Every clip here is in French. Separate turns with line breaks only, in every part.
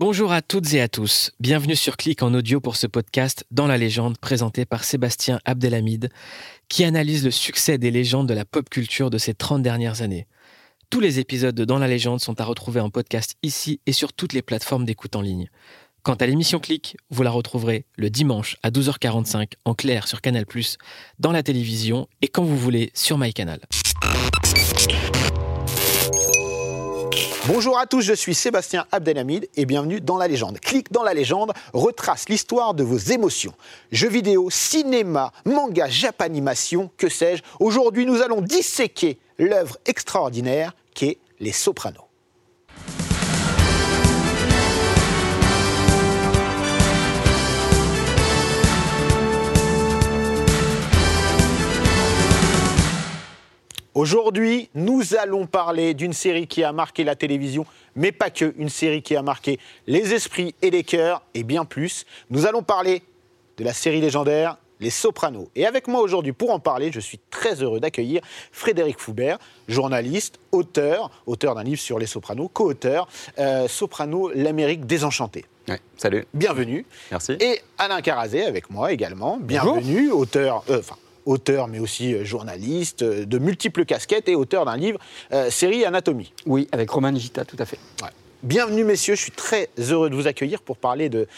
Bonjour à toutes et à tous. Bienvenue sur Clic en audio pour ce podcast Dans la légende présenté par Sébastien Abdelhamid qui analyse le succès des légendes de la pop culture de ces 30 dernières années. Tous les épisodes de Dans la légende sont à retrouver en podcast ici et sur toutes les plateformes d'écoute en ligne. Quant à l'émission Clic, vous la retrouverez le dimanche à 12h45 en clair sur Canal+, dans la télévision et quand vous voulez sur MyCanal.
Bonjour à tous, je suis Sébastien Abdelhamid et bienvenue dans la légende. Clic dans la légende retrace l'histoire de vos émotions. Jeux vidéo, cinéma, manga, japanimation, que sais-je. Aujourd'hui, nous allons disséquer l'œuvre extraordinaire qu'est Les Sopranos. Aujourd'hui, nous allons parler d'une série qui a marqué la télévision, mais pas que, une série qui a marqué les esprits et les cœurs, et bien plus. Nous allons parler de la série légendaire Les Sopranos. Et avec moi aujourd'hui pour en parler, je suis très heureux d'accueillir Frédéric Foubert, journaliste, auteur, auteur d'un livre sur les Sopranos, co-auteur, euh, Soprano, l'Amérique désenchantée.
Ouais, salut.
Bienvenue.
Merci.
Et Alain Carazé avec moi également. Bienvenue, auteur, euh, enfin, auteur mais aussi euh, journaliste, euh, de multiples casquettes et auteur d'un livre, euh, série Anatomie.
Oui, avec Roman Gita, tout à fait.
Ouais. Bienvenue messieurs, je suis très heureux de vous accueillir pour parler de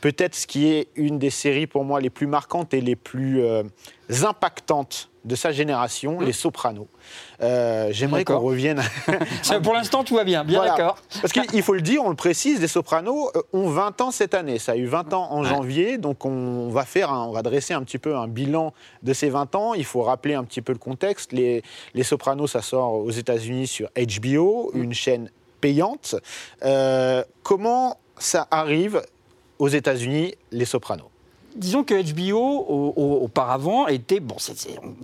peut-être ce qui est une des séries pour moi les plus marquantes et les plus euh, impactantes de sa génération, Les Sopranos. Euh, J'aimerais qu'on revienne
Pour l'instant, tout va bien, bien
Voilà.
d'accord.
Parce qu'il faut le dire, on le précise, les Sopranos euh, ont 20 ans cette année. Ça a eu 20 ans en
Ouais.
janvier, donc on va faire, un- on va dresser un petit peu un bilan de ces 20 ans. Il faut rappeler un petit peu le contexte. Les, les Sopranos, ça sort aux États-Unis sur HBO, une chaîne payante. Euh, comment ça arrive aux États-Unis, les Sopranos
Disons que HBO, au- au- auparavant, était, bon,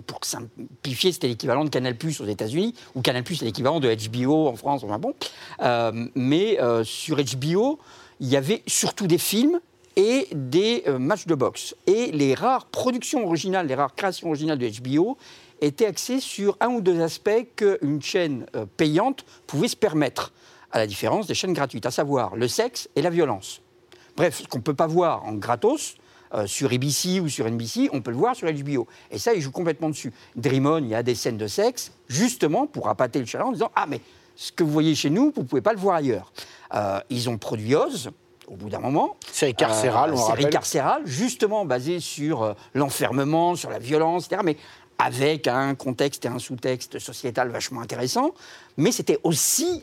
pour simplifier, c'était l'équivalent de Canal Plus aux États-Unis, ou Canal Plus, c'est l'équivalent de HBO en France, enfin bon. Euh, mais euh, sur HBO, il y avait surtout des films et des euh, matchs de boxe. Et les rares productions originales, les rares créations originales de HBO étaient axées sur un ou deux aspects qu'une chaîne payante pouvait se permettre, à la différence des chaînes gratuites, à savoir le sexe et la violence. Bref, ce qu'on ne peut pas voir en gratos euh, sur ABC ou sur NBC, on peut le voir sur HBO. Et ça, ils jouent complètement dessus. Dream On, il y a des scènes de sexe, justement pour appâter le chaland en disant Ah, mais ce que vous voyez chez nous, vous ne pouvez pas le voir ailleurs. Euh, ils ont produit Oz, au bout d'un moment.
Série carcérale, on
série
rappelle.
carcérale, justement basée sur euh, l'enfermement, sur la violence, etc. Mais avec un contexte et un sous-texte sociétal vachement intéressant. Mais c'était aussi,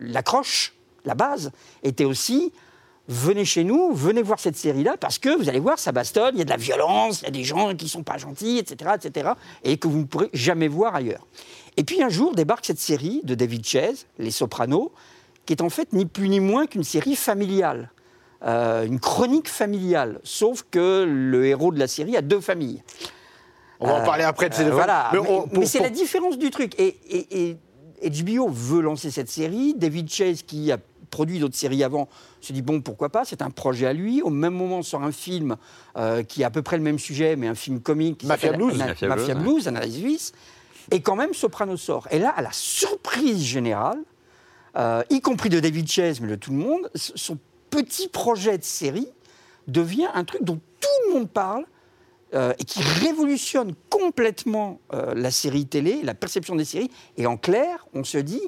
l'accroche, la base, était aussi venez chez nous, venez voir cette série-là, parce que vous allez voir, ça bastonne, il y a de la violence, il y a des gens qui ne sont pas gentils, etc., etc., et que vous ne pourrez jamais voir ailleurs. Et puis un jour débarque cette série de David Chase, Les Sopranos, qui est en fait ni plus ni moins qu'une série familiale, euh, une chronique familiale, sauf que le héros de la série a deux familles.
On va en
Euh,
parler après de ces
euh,
deux
voilà,
femmes.
mais, c'est la différence du truc. Et, et- et HBO veut lancer cette série. David Chase, qui a produit d'autres séries avant, se dit bon, pourquoi pas C'est un projet à lui. Au même moment, sort un film euh, qui a à peu près le même sujet, mais un film comique.
Mafia Blues.
Ana-
Mafia
Mafia
Blues,
analyse suisse. Et quand même, Soprano sort. Et là, à la surprise générale, euh, y compris de David Chase, mais de tout le monde, son petit projet de série devient un truc dont tout le monde parle euh, et qui révolutionne complètement euh, la série télé, la perception des séries. Et en clair, on se dit,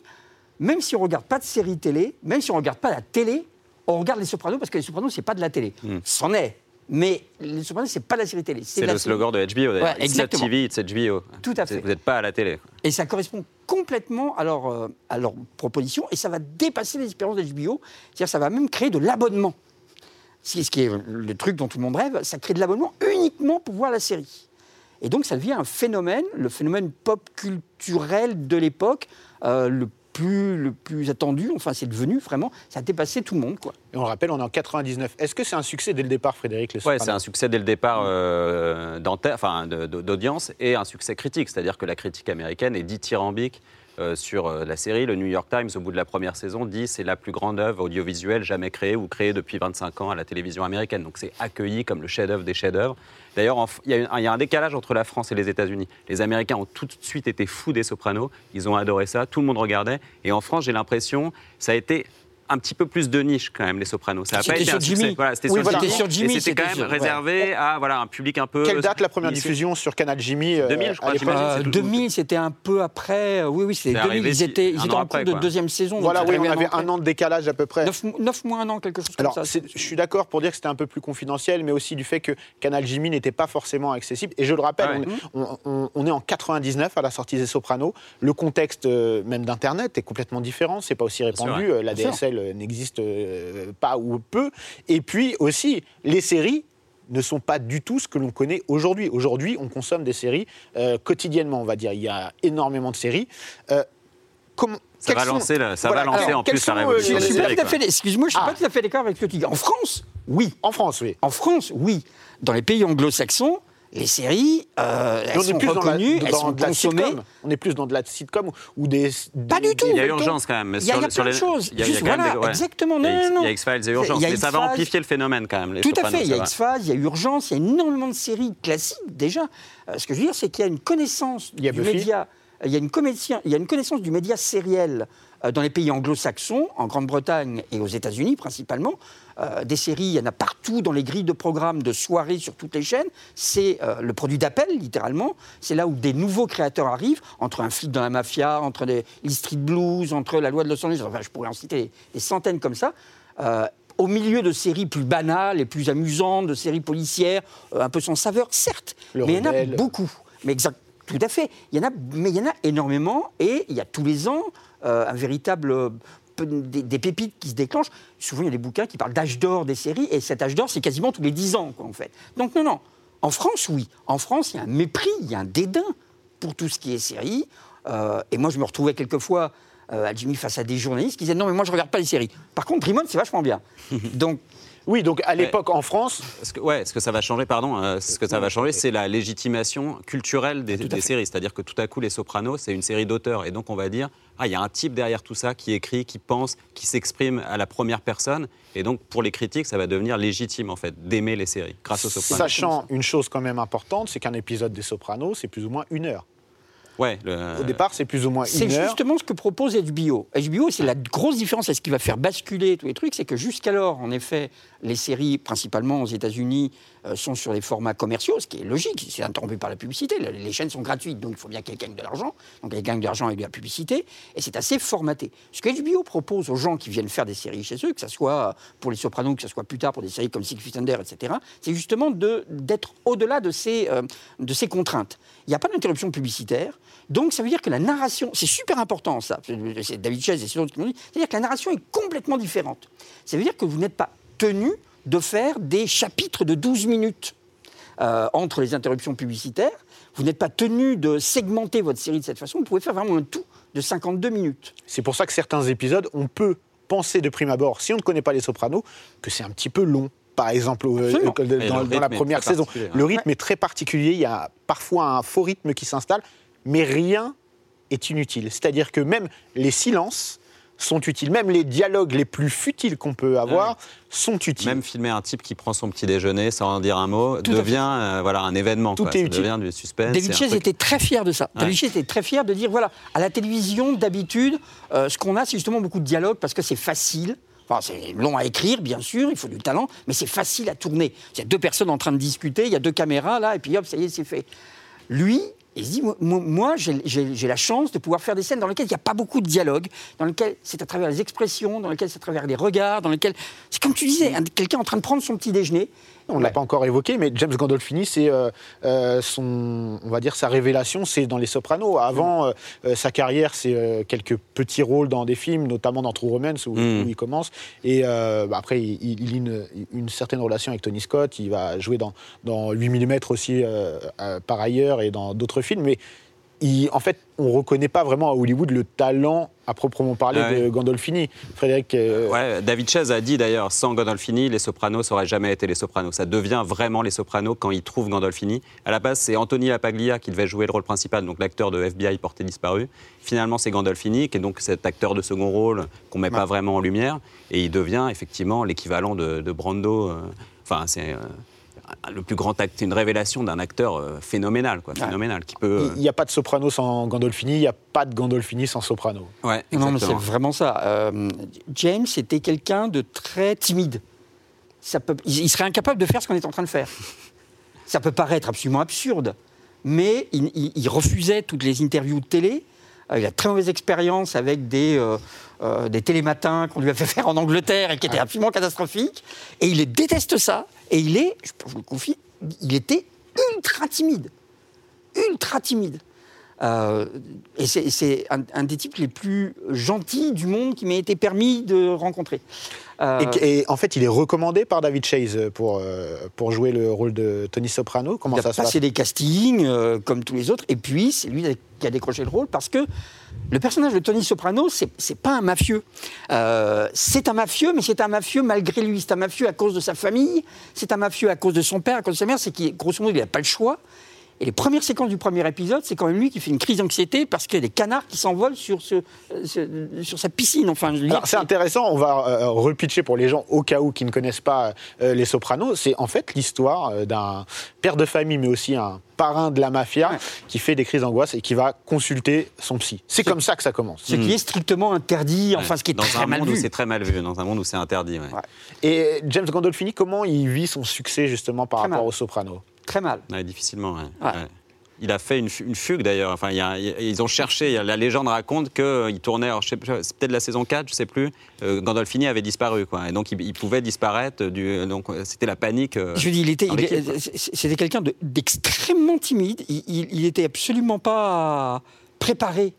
même si on regarde pas de série télé, même si on regarde pas la télé, on regarde les Sopranos parce que les Sopranos c'est pas de la télé. C'en est, mais les Sopranos c'est pas de la série télé.
C'est le slogan de HBO.
Ouais,
It's not
exactement.
TV, it's HBO.
Tout à fait.
Vous n'êtes pas à la télé.
Et ça correspond complètement à leur, euh, à leur proposition et ça va dépasser les espérances d'HBO. C'est-à-dire ça va même créer de l'abonnement. Ce ce qui est le truc dont tout le monde rêve, ça crée de l'abonnement uniquement pour voir la série. Et donc ça devient un phénomène, le phénomène pop culturel de l'époque, euh, le, plus, le plus attendu. Enfin, c'est devenu vraiment, ça a dépassé tout le monde. Quoi.
Et on le rappelle, on est en 99. Est-ce que c'est un succès dès le départ, Frédéric Sopranos
c'est un succès dès le départ euh, d'audience et un succès critique. C'est-à-dire que la critique américaine est dithyrambique euh, sur euh, la série. Le New York Times, au bout de la première saison, dit c'est la plus grande œuvre audiovisuelle jamais créée ou créée depuis 25 ans à la télévision américaine. Donc c'est accueilli comme le chef-d'œuvre des chefs-d'œuvre. D'ailleurs, il y, y a un décalage entre la France et les États-Unis. Les Américains ont tout de suite été fous des Sopranos. Ils ont adoré ça. Tout le monde regardait. Et en France, j'ai l'impression, ça a été un petit peu plus de niche quand même, Les Sopranos. Ça a pas
C'était
été
sur
un succès.
Jimmy.
Voilà, c'était
Oui,
sur,
voilà.
Jimmy,
C'était sur Jimmy,
et c'était quand même
sur-
réservé à voilà, un public un peu.
Quelle date la première
lycée.
diffusion sur Canal Jimmy euh,
2000, je crois.
Euh,
c'est tout-
2000, c'était un peu après. euh, Oui, oui, c'était
C'est
2000.
arrivé
Ils étaient, ils étaient en cours de deuxième saison.
Voilà, oui, on avait un an de décalage à peu près.
9, mois, un an, quelque chose
Alors,
comme ça.
je suis d'accord pour dire que c'était un peu plus confidentiel, mais aussi du fait que Canal Jimmy n'était pas forcément accessible. Et je le rappelle,
Ah ouais.
on, on- on est en 99 à la sortie des Sopranos. Le contexte euh, même d'Internet est complètement différent. C'est pas aussi répandu. Euh, La. DSL euh, n'existe euh, pas ou peu. Et puis aussi, les séries ne sont pas du tout ce que l'on connaît aujourd'hui. Aujourd'hui, on consomme des séries euh, quotidiennement, on va dire. Il y a énormément de séries. Euh, comment-
Ça va
sont-
lancer, la- ça
Voilà,
va lancer
alors,
en plus
sont,
la révolution
Je
les
des
suis pas excuse-moi, je suis
Ah.
pas tout à fait d'accord avec ce que tu dis. En France, oui.
En France, oui.
En France, oui. Dans les pays anglo-saxons, les séries, euh, elles
on est
sont
plus dans, la,
reconnues,
dans
elles sont
de la
consommées.
sitcom. On est plus dans de la sitcom ou des.
Pas du tout.
Il y a urgence quand même.
Il y a, plein de
les-
choses. exactement.
Il y a
Non,
X-
non, non.
Il y a X-Files et Urgence.
Il y a
Mais ça va amplifier le phénomène quand même.
Tout à fait, il y a. X-Files, il y a Urgence, il y a énormément de séries classiques déjà. Euh, ce que je veux dire, c'est qu'il y a une connaissance
Il y a
du média, il y a une, comédien- il y a une connaissance du média sériel euh, dans les pays anglo-saxons, en Grande-Bretagne et aux États-Unis principalement. Euh, des séries, il y en a partout dans les grilles de programmes de soirées sur toutes les chaînes. C'est euh, le produit d'appel, littéralement. C'est là où des nouveaux créateurs arrivent, entre un flic dans la mafia, entre les street blues, entre la loi de Los Angeles. Enfin, je pourrais en citer des, centaines comme ça. Euh, au milieu de séries plus banales et plus amusantes, de séries policières, euh, un peu sans saveur, certes.
Le
mais il y en a beaucoup. Mais exact, tout à fait. Il y en a, mais il y en a énormément et il y a tous les ans euh, un véritable euh, des, pépites qui se déclenchent. Souvent, il y a des bouquins qui parlent d'âge d'or des séries et cet âge d'or, c'est quasiment tous les 10 ans, en fait. Donc, non, non. En France, oui. En France, il y a un mépris, il y a un dédain pour tout ce qui est série. Euh, et moi, je me retrouvais quelquefois euh, à Jimmy face à des journalistes qui disaient non, mais moi, je regarde pas les séries. Par contre, Raymond, c'est vachement bien. Donc,
Oui, donc à l'époque en France,
Ce que, ouais, ce que ça va changer, pardon, euh, ce que ça va changer, c'est la légitimation culturelle des, des séries. C'est-à-dire que tout à coup, Les Sopranos, c'est une série d'auteurs. Et donc, on va dire, ah, il y a un type derrière tout ça qui écrit, qui pense, qui s'exprime à la première personne. Et donc, pour les critiques, ça va devenir légitime, en fait, d'aimer les séries grâce aux Sopranos.
sachant une chose quand même importante, c'est qu'un épisode des Sopranos, c'est plus ou moins une heure.
Ouais, le-
Au départ, c'est plus ou moins
C'est
une heure.
justement ce que propose HBO. HBO, c'est la grosse différence, et ce qui va faire basculer tous les trucs, c'est que jusqu'alors, en effet, les séries, principalement aux États-Unis, sont sur les formats commerciaux, ce qui est logique, c'est interrompu par la publicité. Les chaînes sont gratuites, donc il faut bien qu'elles gagnent de l'argent. Donc elles gagnent de l'argent avec de la publicité, et c'est assez formaté. Ce que HBO propose aux gens qui viennent faire des séries chez eux, que ce soit pour les Sopranos, que ce soit plus tard pour des séries comme Six Feet Under, etc., c'est justement d'être au-delà de ces, euh, de ces contraintes. Il n'y a pas d'interruption publicitaire, donc ça veut dire que la narration, c'est super important ça, c'est David Chase et c'est d'autres qui m'ont dit, c'est-à-dire que la narration est complètement différente. Ça veut dire que vous n'êtes pas tenu de faire des chapitres de 12 minutes euh, entre les interruptions publicitaires, vous n'êtes pas tenu de segmenter votre série de cette façon, vous pouvez faire vraiment un tout de 52 minutes.
C'est pour ça que certains épisodes, on peut penser de prime abord, si on ne connaît pas les Sopranos, que c'est un petit peu long. Par exemple, euh, euh, dans, la première saison,
particulier,
le
hein.
rythme est très particulier. Il y a parfois un faux rythme qui s'installe, mais rien est inutile. C'est-à-dire que même les silences sont utiles, même les dialogues les plus futiles qu'on peut avoir sont utiles.
Même filmer un type qui prend son petit déjeuner sans en dire un mot
Tout
devient euh, voilà, un événement.
Tout
quoi.
est
Ça
utile.
devient du suspense.
David Chase
truc-
était très fier de ça.
Ouais.
David Chase était très fier de dire voilà, à la télévision, d'habitude, euh, ce qu'on a, c'est justement beaucoup de dialogue parce que c'est facile. Enfin, c'est long à écrire, bien sûr, il faut du talent, mais c'est facile à tourner. Il y a deux personnes en train de discuter, il y a deux caméras là, et puis hop, ça y est, c'est fait. Lui, il se dit moi, moi- j'ai- la chance de pouvoir faire des scènes dans lesquelles il n'y a pas beaucoup de dialogue, dans lesquelles c'est à travers les expressions, dans lesquelles c'est à travers les regards, dans lesquelles. C'est comme tu disais, un- quelqu'un en train de prendre son petit déjeuner.
On ne l'a pas encore évoqué, mais James Gandolfini, c'est euh, euh, son, on va dire sa révélation, c'est dans Les Sopranos. Avant, euh, euh, sa carrière, c'est quelques petits rôles dans des films, notamment dans True Romance où,
Mm.
où il commence. Et bah, après, il, il- une, une certaine relation avec Tony Scott. Il va jouer dans, dans 8 mm aussi par ailleurs et dans d'autres films, mais il- en fait, on ne reconnaît pas vraiment à Hollywood le talent à proprement parler
Ah ouais.
de Gandolfini. Frédéric, euh,
Ouais, David Chase a dit d'ailleurs, sans Gandolfini, les Sopranos n'auraient jamais été les Sopranos. Ça devient vraiment les Sopranos quand ils trouvent Gandolfini. À la base, c'est Anthony Lapaglia qui devait jouer le rôle principal, donc l'acteur de FBI porté disparu. Finalement, c'est Gandolfini, qui est donc cet acteur de second rôle qu'on met pas vraiment en lumière. Et il devient effectivement l'équivalent de, de Brando. euh, Enfin, c'est. Euh, le plus grand acte, une révélation d'un acteur euh, phénoménal, quoi, phénoménal, qui peut.
Il n'y a pas de soprano sans Gandolfini, il n'y a pas de Gandolfini sans soprano.
Ouais,
Non, mais c'est vraiment ça. Euh, James était quelqu'un de très timide. Ça peut, il, il serait incapable de faire ce qu'on est en train de faire. Ça peut paraître absolument absurde, mais il, il- il refusait toutes les interviews de télé. Euh, il a très mauvaise expérience avec des, euh, euh, des télématins qu'on lui a fait faire en Angleterre et qui étaient absolument catastrophiques. Et il déteste ça. Et il est, je vous le confier, il était ultra timide. Ultra timide. Euh, et c'est- un, un des types les plus gentils du monde qui m'a été permis de rencontrer. Euh,
Et, et en fait, il est recommandé par David Chase pour, euh, pour jouer le rôle de Tony Soprano. Comment
il a
ça se passe?
passé des castings euh, comme tous les autres, et puis c'est lui qui a décroché le rôle parce que le personnage de Tony Soprano, c'est c'est pas un mafieux. Euh, c'est un mafieux, mais c'est un mafieux malgré lui. C'est un mafieux à cause de sa famille, c'est un mafieux à cause de son père, à cause de sa mère. C'est qu'il, grosso modo, il n'a pas le choix. Et les premières séquences du premier épisode, c'est quand même lui qui fait une crise d'anxiété parce qu'il y a des canards qui s'envolent sur, ce, ce- sur sa piscine. Enfin,
c'est intéressant, on va euh, repitcher pour les gens au cas où qui ne connaissent pas euh, les Sopranos. C'est en fait l'histoire euh, d'un père de famille, mais aussi un parrain de la mafia
Ouais.
qui fait des crises d'angoisse et qui va consulter son psy. C'est comme ça que ça commence.
ce qui est strictement interdit, enfin, ce qui est
dans
très
un
mal
monde où
vu.
c'est très mal vu, dans un monde où c'est interdit. ouais.
Ouais.
Et James Gandolfini, comment il vit son succès justement par
Très
rapport
mal.
aux Sopranos?
Très mal.
Ouais, difficilement. ouais.
Ouais.
Ouais. Il a fait une, fu- une fugue d'ailleurs. Enfin, il y a- il y a- ils ont cherché. a- La légende raconte qu'il tournait. sais pas, C'est peut-être la saison 4, je sais plus. euh, Gandolfini avait disparu, quoi. Et donc il, il pouvait disparaître. Du, donc euh, c'était la panique. euh,
Je dis, il était, c'était quelqu'un de- d'extrêmement timide. Il, il, il était absolument pas préparé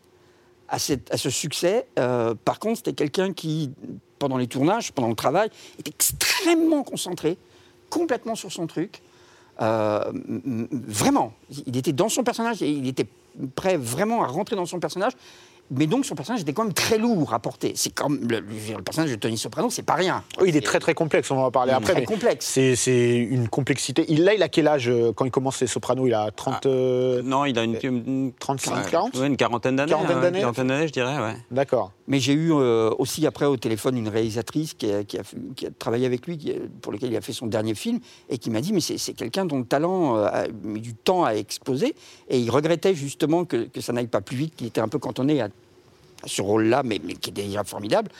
à, cette- à ce succès. Euh, par contre, c'était quelqu'un qui, pendant les tournages, pendant le travail, était extrêmement concentré, complètement sur son truc. Euh, vraiment, il était dans son personnage et il était prêt vraiment à rentrer dans son personnage. Mais donc son personnage était quand même très lourd à porter. C'est comme le, le- personnage de Tony Soprano, c'est pas rien.
Oui, il est très très complexe, on va en parler après.
très
mais
complexe.
C'est c'est une complexité. Il, là, il a quel âge euh, quand il commence les Sopranos? Il a 30. euh,
Non, il a une, une-
35,
ouais,
40?
ouais, une quarantaine d'années.
Quarantaine
hein,
d'années?
quarantaine d'années, je dirais, ouais.
D'accord.
Mais j'ai eu euh, aussi après au téléphone une réalisatrice qui a, qui a- qui a travaillé avec lui, qui a- pour lequel il a fait son dernier film, et qui m'a dit mais c'est c'est quelqu'un dont le talent euh, a mis du temps à exploser, et il regrettait justement que, que ça n'aille pas plus vite, qu'il était un peu cantonné à ce rôle-là, mais, mais qui était déjà formidable.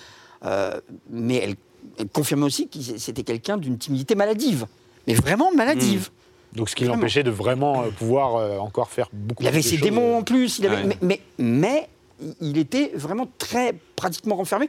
Euh, mais elle, elle confirmait aussi que c'était quelqu'un d'une timidité maladive, mais vraiment maladive.
Donc ce qui l'empêchait de vraiment euh, pouvoir euh, encore faire beaucoup
Il avait
de
ses
choses.
démons en plus, il avait,
Ouais.
mais, mais, mais il était vraiment très pratiquement renfermé.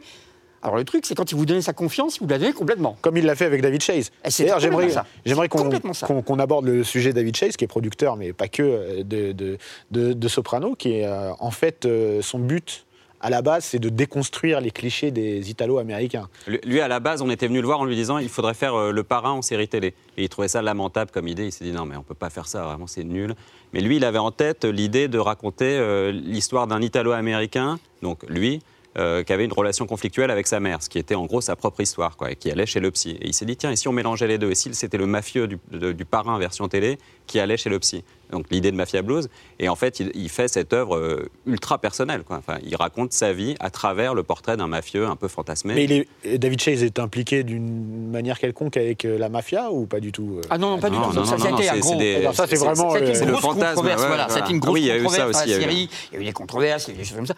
Alors le truc, c'est quand il vous donnait sa confiance, il vous la donnait complètement.
Comme il l'a fait avec David Chase.
C'est
D'ailleurs, j'aimerais, j'aimerais qu'on, aborde le sujet David Chase, qui est producteur, mais pas que, de, de, de- de Soprano, qui est euh, en fait euh, son but à la base, c'est de déconstruire les clichés des Italo-américains.
Lui, à la base, on était venu le voir en lui disant il faudrait faire euh, le parrain en série télé. Et il trouvait ça lamentable comme idée. Il s'est dit non, mais on peut pas faire ça, vraiment, c'est nul. Mais lui, il avait en tête l'idée de raconter euh, l'histoire d'un Italo-américain, donc lui, euh, qui avait une relation conflictuelle avec sa mère, ce qui était en gros sa propre histoire, quoi, et qui allait chez le psy. Et il s'est dit tiens, et si on mélangeait les deux? Et si c'était le mafieux du, de- du parrain version télé qui allait chez le psy? Donc l'idée de Mafia Blues. Et en fait, il, il fait cette œuvre euh, ultra personnelle. Quoi. Enfin, il raconte sa vie à travers le portrait d'un mafieux un peu fantasmé.
Mais il est- David Chase est impliqué d'une manière quelconque avec euh, la mafia ou pas du tout euh?
Ah non, non, pas du
Non,
tout.
non,
ça, été un
c'est-
gros.
c'est des-
Alors ça, c'est vraiment,
C'était une
c'est le
grosse
fantasme,
controverse,
ouais,
voilà.
voilà.
C'était une
Ah
grosse
oui, il y a eu ça aussi,
dans la série. Il y a eu des controverses, il y a eu des choses comme ça.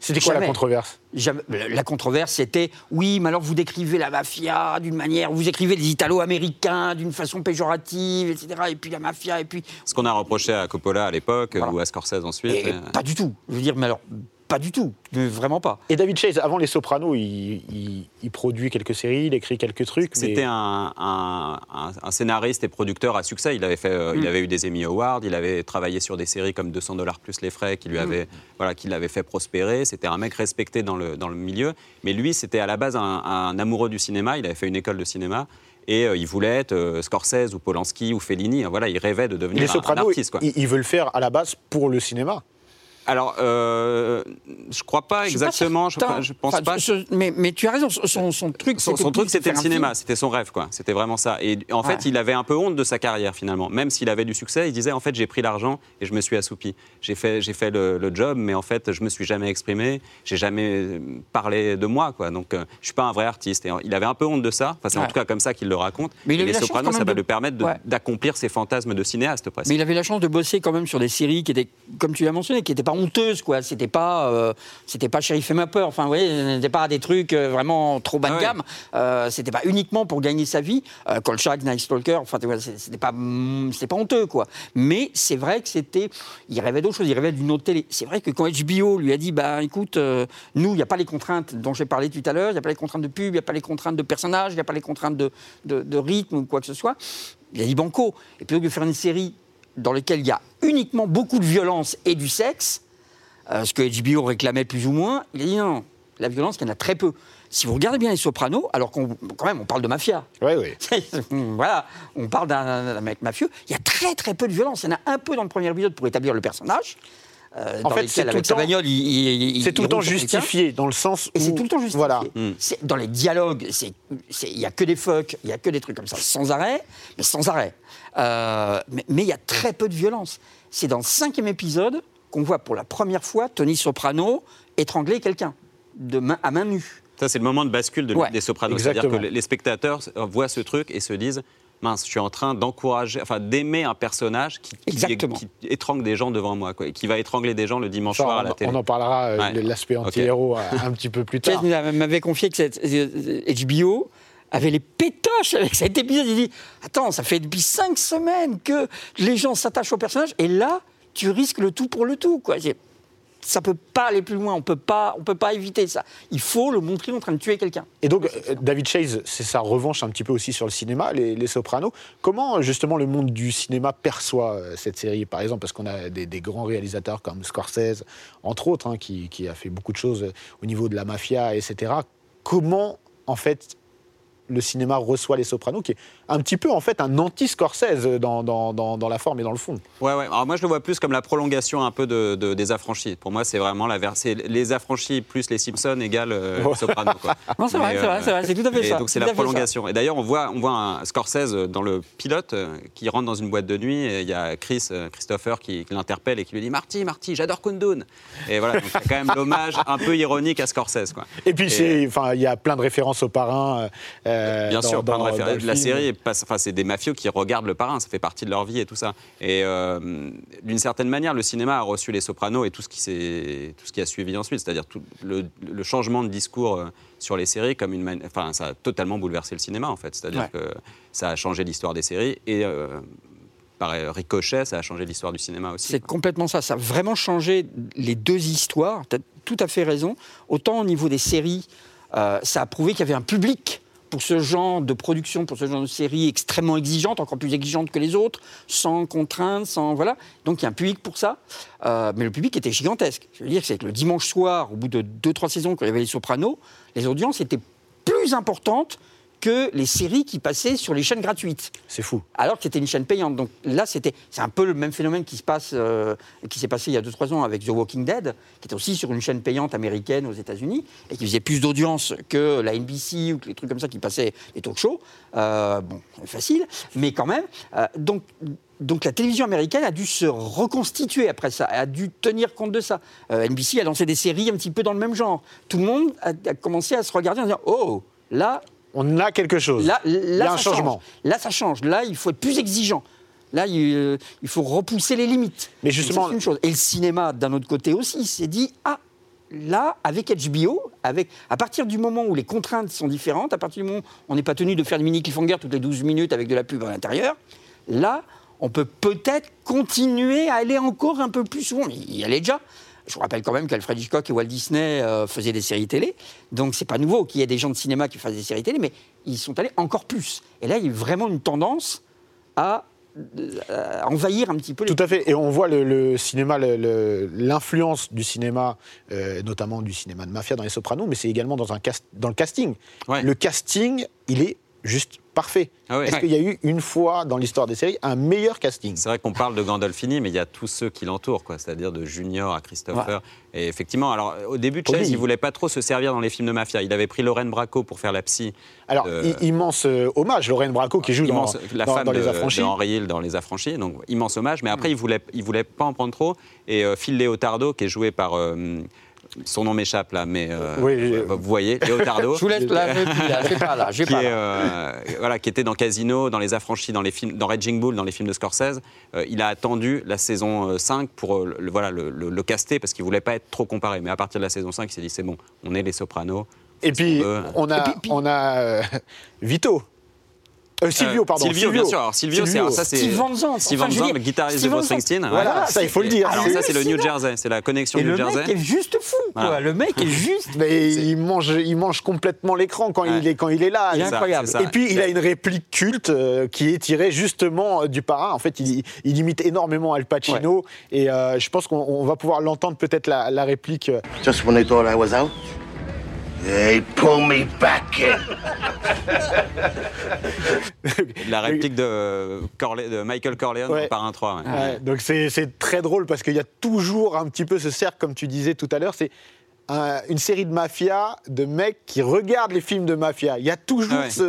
C'était quoi la controverse?
Jamais- La controverse, c'était oui, mais alors vous décrivez la mafia d'une manière, vous écrivez les Italo-américains d'une façon péjorative, etc. Et puis la mafia, et puis.
Ce qu'on a reproché à Coppola à l'époque
Voilà.
ou à Scorsese ensuite.
Et
euh,
pas du tout. Je veux dire, mais alors, pas du tout. Vraiment pas.
Et David Chase, avant Les Sopranos, il, il- il produit quelques séries, il écrit quelques trucs. mais-
C'était un, un- un- un scénariste et producteur à succès. Il avait, fait, euh, il
Mm.
avait eu des Emmy Awards, il avait travaillé sur des séries comme 200 dollars plus les frais qui lui
Mm.
avaient, voilà, qui l'avaient fait prospérer. C'était un mec respecté dans le, dans le milieu. Mais lui, c'était à la base un, un amoureux du cinéma. Il avait fait une école de cinéma. Et euh, il voulait être euh, Scorsese ou Polanski ou Fellini. Voilà, il rêvait de devenir
Les
un- un,
Sopranos,
artiste. Quoi.
il, il veut le faire à la base pour le cinéma.
Alors, euh, je crois pas
Je suis pas
exactement. je, pense pas.
mais, mais tu as raison, son, son truc,
Son, son truc, c'était le cinéma, c'était son rêve, quoi. C'était vraiment ça. Et en fait, il avait un peu honte de sa carrière, finalement. Même s'il avait du succès, il disait, en fait, j'ai pris l'argent et je me suis assoupi. J'ai fait, j'ai fait le, le job, mais en fait, je me suis jamais exprimé, j'ai jamais euh, parlé de moi, quoi. Donc, euh, je suis pas un vrai artiste. Et il avait un peu honte de ça. Enfin, c'est en tout cas comme ça qu'il le raconte.
Mais il
Et les Sopranos, ça va
de-
lui permettre
Ouais.
d'accomplir ses fantasmes de cinéaste, presque.
Mais il avait la chance de bosser quand même sur des séries qui étaient, comme tu l'as mentionné, qui n'étaient pas honteuses, quoi. C'était pas, euh, c'était pas Sheriff et ma peur. Enfin, vous voyez, n'était pas des trucs euh, vraiment trop bas de
Ah ouais.
gamme. Euh, c'était pas uniquement pour gagner sa vie. Euh, Kolchak, Night Stalker, enfin, c'était pas, mm, c'était pas honteux, quoi. Mais c'est vrai que c'était, il rêvait d'autre chose. Il rêvait d'une autre télé. C'est vrai que quand HBO lui a dit, bah, écoute, euh, nous, il n'y a pas les contraintes dont j'ai parlé tout à l'heure. Il n'y a pas les contraintes de pub, il n'y a pas les contraintes de personnages, il n'y a pas les contraintes de, de, de rythme ou quoi que ce soit. Il a dit banco. Et plutôt que de faire une série dans laquelle il y a uniquement beaucoup de violence et du sexe, euh, ce que HBO réclamait plus ou moins, il a dit non, la violence, il y en a très peu. Si vous regardez bien les Sopranos, alors qu'on quand même on parle de mafia,
Oui, oui.
voilà, on parle d'un mec mafieux, il y a très très peu de violence. Il y en a un peu dans le premier épisode pour établir le personnage. euh,
En fait, c'est tout temps-
bagnole, il, il-
tout le temps justifié, dans le sens
Et c'est
où-
tout le temps justifié.
Voilà.
C'est- Dans les dialogues, il n'y a que des fucks, il n'y a que des trucs comme ça, sans arrêt, mais sans arrêt. Euh, mais il y a très peu de violence. C'est dans le cinquième épisode qu'on voit pour la première fois Tony Soprano étrangler quelqu'un de main à main nue.
Ça, c'est le moment de bascule de,
Ouais.
des Sopranos. C'est-à-dire que les spectateurs voient ce truc et se disent mince, je suis en train d'encourager, enfin d'aimer un personnage qui, qui-
Exactement.
qui étrangle des gens devant moi, quoi, et qui va étrangler des gens le dimanche soir à
on,
la télé.
on en parlera euh,
Ouais.
de l'aspect anti-héros euh, un petit peu plus tard.
M'avait confié que cette, euh, HBO avait les pétoches avec cet épisode. Il dit Attends, ça fait depuis cinq semaines que les gens s'attachent au personnage, et là, tu risques le tout pour le tout. Quoi. Ça peut pas aller plus loin, on peut pas, on peut pas éviter ça. Il faut le montrer en train de tuer quelqu'un.
Et donc, euh, David Chase, c'est sa revanche un petit peu aussi sur le cinéma, les, les Sopranos. Comment, justement, le monde du cinéma perçoit euh, cette série, par exemple? Parce qu'on a des, des grands réalisateurs comme Scorsese, entre autres, hein, qui, qui a fait beaucoup de choses euh, au niveau de la mafia, etc. Comment, en fait, le cinéma reçoit les Sopranos, qui est un petit peu, en fait, un anti-Scorsese dans, dans, dans, dans la forme et dans le fond
Ouais, ouais. Alors moi, je le vois plus comme la prolongation un peu de, de- des affranchis. Pour moi, c'est vraiment la vers- c'est les affranchis plus les Simpsons égale euh,
Ouais.
Soprano. Quoi.
Non, c'est vrai, c'est
euh,
c'est vrai, c'est tout à fait
et
ça.
donc c'est la
ça.
prolongation. Et d'ailleurs, on voit, on voit un Scorsese dans le pilote euh, qui rentre dans une boîte de nuit et il y a Chris, euh, Christopher qui, qui l'interpelle et qui lui dit Marty, Marty, j'adore Kundun. Et voilà, donc a quand même l'hommage un peu ironique à Scorsese. Quoi.
Et puis, c'est- il y a plein de références au parrain. euh,
Bien
dans-
sûr, plein de
dans-
références.
dans
La série, enfin, c'est des mafieux qui regardent le parrain, ça fait partie de leur vie et tout ça. Et euh, d'une certaine manière, le cinéma a reçu Les Sopranos et tout ce qui, s'est- tout ce qui a suivi ensuite, c'est-à-dire tout le, le changement de discours euh, sur les séries, comme une enfin, ça a totalement bouleversé le cinéma en fait. C'est-à-dire
Ouais.
que ça a changé l'histoire des séries et euh, par ricochet, ça a changé l'histoire du cinéma aussi.
C'est complètement ça. Ça a vraiment changé les deux histoires. Tu as tout à fait raison. Autant au niveau des séries, euh, ça a prouvé qu'il y avait un public pour ce genre de production, pour ce genre de série extrêmement exigeante, encore plus exigeante que les autres, sans contraintes, sans voilà. Donc il y a un public pour ça. Euh, mais le public était gigantesque. Je veux dire, c'est que le dimanche soir, au bout de deux trois saisons, quand il y avait les Sopranos, les audiences étaient plus importantes que les séries qui passaient sur les chaînes gratuites
C'est fou.
alors que c'était une chaîne payante. Donc là, c'était, c'est un peu le même phénomène qui se passe, euh, qui s'est passé il y a 2-3 ans avec The Walking Dead, qui était aussi sur une chaîne payante américaine aux États-Unis et qui faisait plus d'audience que la NBC ou que les trucs comme ça qui passaient les talk shows. Euh, bon, facile, mais quand même. Euh, donc donc la télévision américaine a dû se reconstituer après ça, a dû tenir compte de ça. Euh, NBC a lancé des séries un petit peu dans le même genre. Tout le monde a, a commencé à se regarder en disant oh là
On a quelque chose.
Là,
il y a un
ça
changement.
change. Là, ça change. Là, il faut être plus exigeant. Là, il, euh, il faut repousser les limites.
Mais justement-
ça, une chose. Et le cinéma, d'un autre côté aussi, s'est dit ah. Là, avec HBO, avec, à partir du moment où les contraintes sont différentes, à partir du moment où on n'est pas tenu de faire des mini cliffhanger toutes les 12 minutes avec de la pub à l'intérieur, là, on peut peut-être continuer à aller encore un peu plus souvent. Il y allait déjà. Je vous rappelle quand même qu'Alfred Hitchcock et Walt Disney euh, faisaient des séries télé. Donc, c'est pas nouveau qu'il y ait des gens de cinéma qui fassent des séries télé, mais ils sont allés encore plus. Et là, il y a vraiment une tendance à, à envahir un petit peu les.
Tout à fait. Et on voit le, le cinéma, l'influence du cinéma, euh, notamment du cinéma de mafia dans Les Sopranos, mais c'est également dans, un cast, dans le casting.
Ouais.
Le casting, il est juste parfait.
Ah.
Est-ce qu'il y a eu une fois dans l'histoire des séries un meilleur casting?
C'est vrai qu'on parle de Gandolfini, mais il y a tous ceux qui l'entourent, quoi. C'est-à-dire de Junior à Christopher. Et effectivement, alors au début. Chase, il voulait pas trop se servir dans les films de mafia. Il avait pris Lorraine Bracco pour faire la psy.
Alors, immense euh, hommage, Lorraine Bracco qui joue dans,
immense, la
dans-
femme
dans
de,
Les Affranchis.
de Henry Hill dans Les Affranchis, donc immense hommage. Mais après, il voulait, il voulait pas en prendre trop. Et euh, Phil Leotardo, qui est joué par euh, son nom m'échappe là, mais euh,
Oui, j'ai-
vous voyez, Leotardo.
Je vous laisse là, j'ai pas là, j'ai pas
est,
là.
euh, voilà, qui était dans Casino, dans Les Affranchis, dans, les films, dans Raging Bull, dans les films de Scorsese. Euh, il a attendu la saison euh, 5 pour euh, le, voilà, le, le- le caster parce qu'il voulait pas être trop comparé. Mais à partir de la saison 5, il s'est dit c'est bon, on est les Sopranos.
Et puis,
Euh,
on a,
Et puis- puis-
on a euh, Vito. Euh, Silvio,
Euh,
pardon.
Silvio, bien sûr. Alors, Silvio, c'est- ça, c'est
Steve Van Zandt.
Steve Zandt, le guitariste
Steve
de Bruce. Springsteen.
Voilà, ça, il faut le dire.
Alors
C'est
ça, c'est le New. Jersey, c'est la connexion
Et
New
le
Jersey.
mec est juste fou, quoi.
Voilà.
Le mec est juste.
Mais il mange, il mange complètement l'écran quand, il
Ouais.
est, quand il est là.
C'est ça,
incroyable.
ça.
Et puis, il a une réplique culte euh, qui est tirée justement euh, du parrain. En fait, il, il imite énormément Al Pacino. Et euh, je pense qu'on on va pouvoir l'entendre peut-être la, la réplique.
Just when they thought I was out, they pull me back in.
La réplique de, Corle- de Michael Corleone
Ouais.
dans Parrain 3. ouais.
Ouais, donc c'est c'est très drôle parce qu'il y a toujours un petit peu ce cercle, comme tu disais tout à l'heure. C'est un- une série de mafia, de mecs qui regardent les films de mafia. Il y a toujours
Ah ouais.
ce-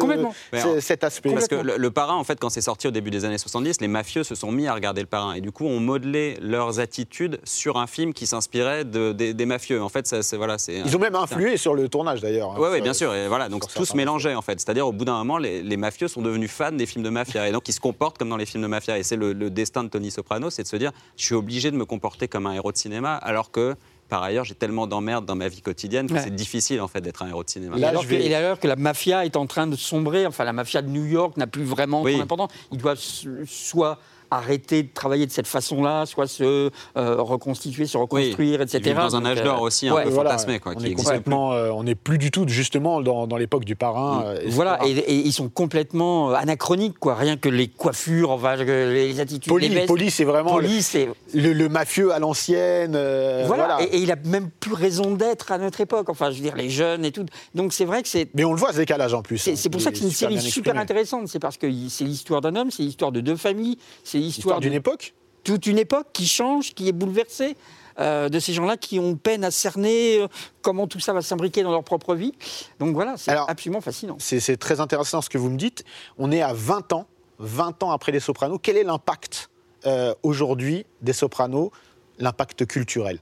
ce- cet aspect.
Parce que le, le parrain, en fait, quand c'est sorti au début des années 70, les mafieux se sont mis à regarder le parrain. Et du coup, ont modelé leurs attitudes sur un film qui s'inspirait de- des, des mafieux. En fait, c'est. Voilà, c'est
Ils ont même influé sur le tournage d'ailleurs.
Oui,
Ça-
bien sûr. Et voilà, donc tout se mélangeait en fait. C'est-à-dire au bout d'un moment, les, les mafieux sont devenus fans des films de mafia et donc ils se comportent comme dans les films de mafia. Et c'est le, le destin de Tony Soprano, c'est de se dire, je suis obligé de me comporter comme un héros de cinéma, alors que par ailleurs, j'ai tellement d'emmerdes dans ma vie quotidienne que
Ouais.
c'est difficile en fait d'être un héros de cinéma.
Là,
alors, que,
vais-
et alors que la mafia est en train de sombrer, enfin la mafia de New York n'a plus vraiment
Oui.
son importance. Ils doivent soit arrêter de travailler de cette façon-là, soit se euh, reconstituer, se reconstruire, etc.
Ils vivent dans un âge
euh,
d'or aussi un
ouais.
peu
Voilà,
fantasmé, quoi,
on
qui
est
existe
complètement, euh, on n'est plus du tout justement dans, dans l'époque du parrain. euh, etc.
Voilà, et, et ils sont complètement anachroniques, quoi. Rien que les coiffures, enfin, les attitudes,
Poli,
les vestes.
Poli, c'est vraiment le,
Poli, c'est
le- le mafieux à l'ancienne. euh,
voilà.
voilà.
Et, et il a même plus raison d'être à notre époque. Enfin, je veux dire, les jeunes et tout. Donc c'est vrai que c'est
Mais on le voit ce décalage en plus.
C'est
hein.
pour ça que c'est une
super
série super intéressante. C'est parce que c'est l'histoire d'un homme, c'est l'histoire de deux familles, c'est l'histoire
d'une époque.
toute une époque qui change, qui est bouleversée. euh, de ces gens-là qui ont peine à cerner euh, comment tout ça va s'imbriquer dans leur propre vie. Donc voilà, c'est
Alors,
absolument fascinant.
C'est c'est très intéressant ce que vous me dites. On est à 20 ans, 20 ans après les Sopranos. Quel est l'impact euh, aujourd'hui des Sopranos, l'impact culturel?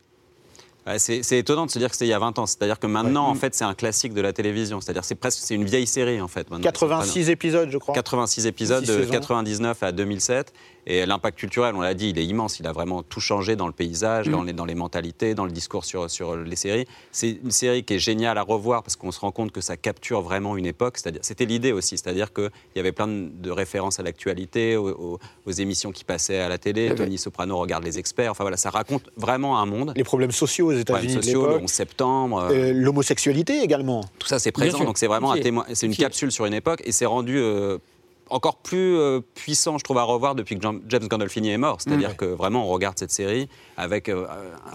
C'est c'est étonnant de se dire que c'était il y a 20 ans. C'est-à-dire que maintenant, en fait, c'est un classique de la télévision. C'est-à-dire c'est presque c'est une vieille série en fait. maintenant.
86 épisodes, je crois.
86 épisodes de
saisons.
99 à 2007. Et l'impact culturel, on l'a dit, il est immense. Il a vraiment tout changé dans le paysage,
Mm.
dans, les, dans les mentalités, dans le discours sur, sur les séries. C'est une série qui est géniale à revoir parce qu'on se rend compte que ça capture vraiment une époque. C'était l'idée aussi, c'est-à-dire qu'il y avait plein de, de références à l'actualité, aux, aux- aux émissions qui passaient à la télé.
Ouais.
Tony Soprano regarde les experts. Enfin voilà, ça raconte vraiment un monde.
Les problèmes sociaux aux
Les problèmes
États-Unis de
sociaux, le
l'époque.
11 septembre. euh,
Euh, L'homosexualité également.
tout ça, c'est présent. Donc, c'est vraiment un. C'est une capsule sur une époque et c'est rendu euh, encore plus euh, puissant, je trouve, à revoir depuis que Jean- James Gandolfini est mort. C'est-à-dire
Mm.
que vraiment, on regarde cette série avec euh,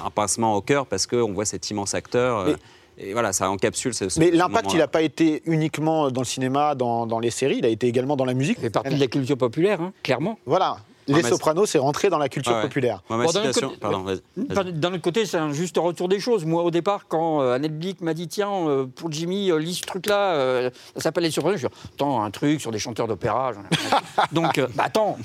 un pincement au cœur parce qu'on voit cet immense acteur. euh, et voilà, ça encapsule ce. ce-
Mais l'impact, il n'a pas été uniquement dans le cinéma, dans, dans les séries, il a été également dans la musique.
Fait partie de la culture populaire, hein, clairement.
Voilà. Les Sopranos, c'est rentré dans la culture
Ah ouais.
populaire.
Bon, d'un autre côté- c'est un juste retour des choses. Moi, au départ, quand euh, Annette Blick m'a dit Tiens, euh, pour Jimmy, euh, lis ce truc-là, euh, ça s'appelle Les Sopranos, je dis Attends, un truc sur des chanteurs d'opéra. j'en ai rien à foutre. Donc, euh, bah attends.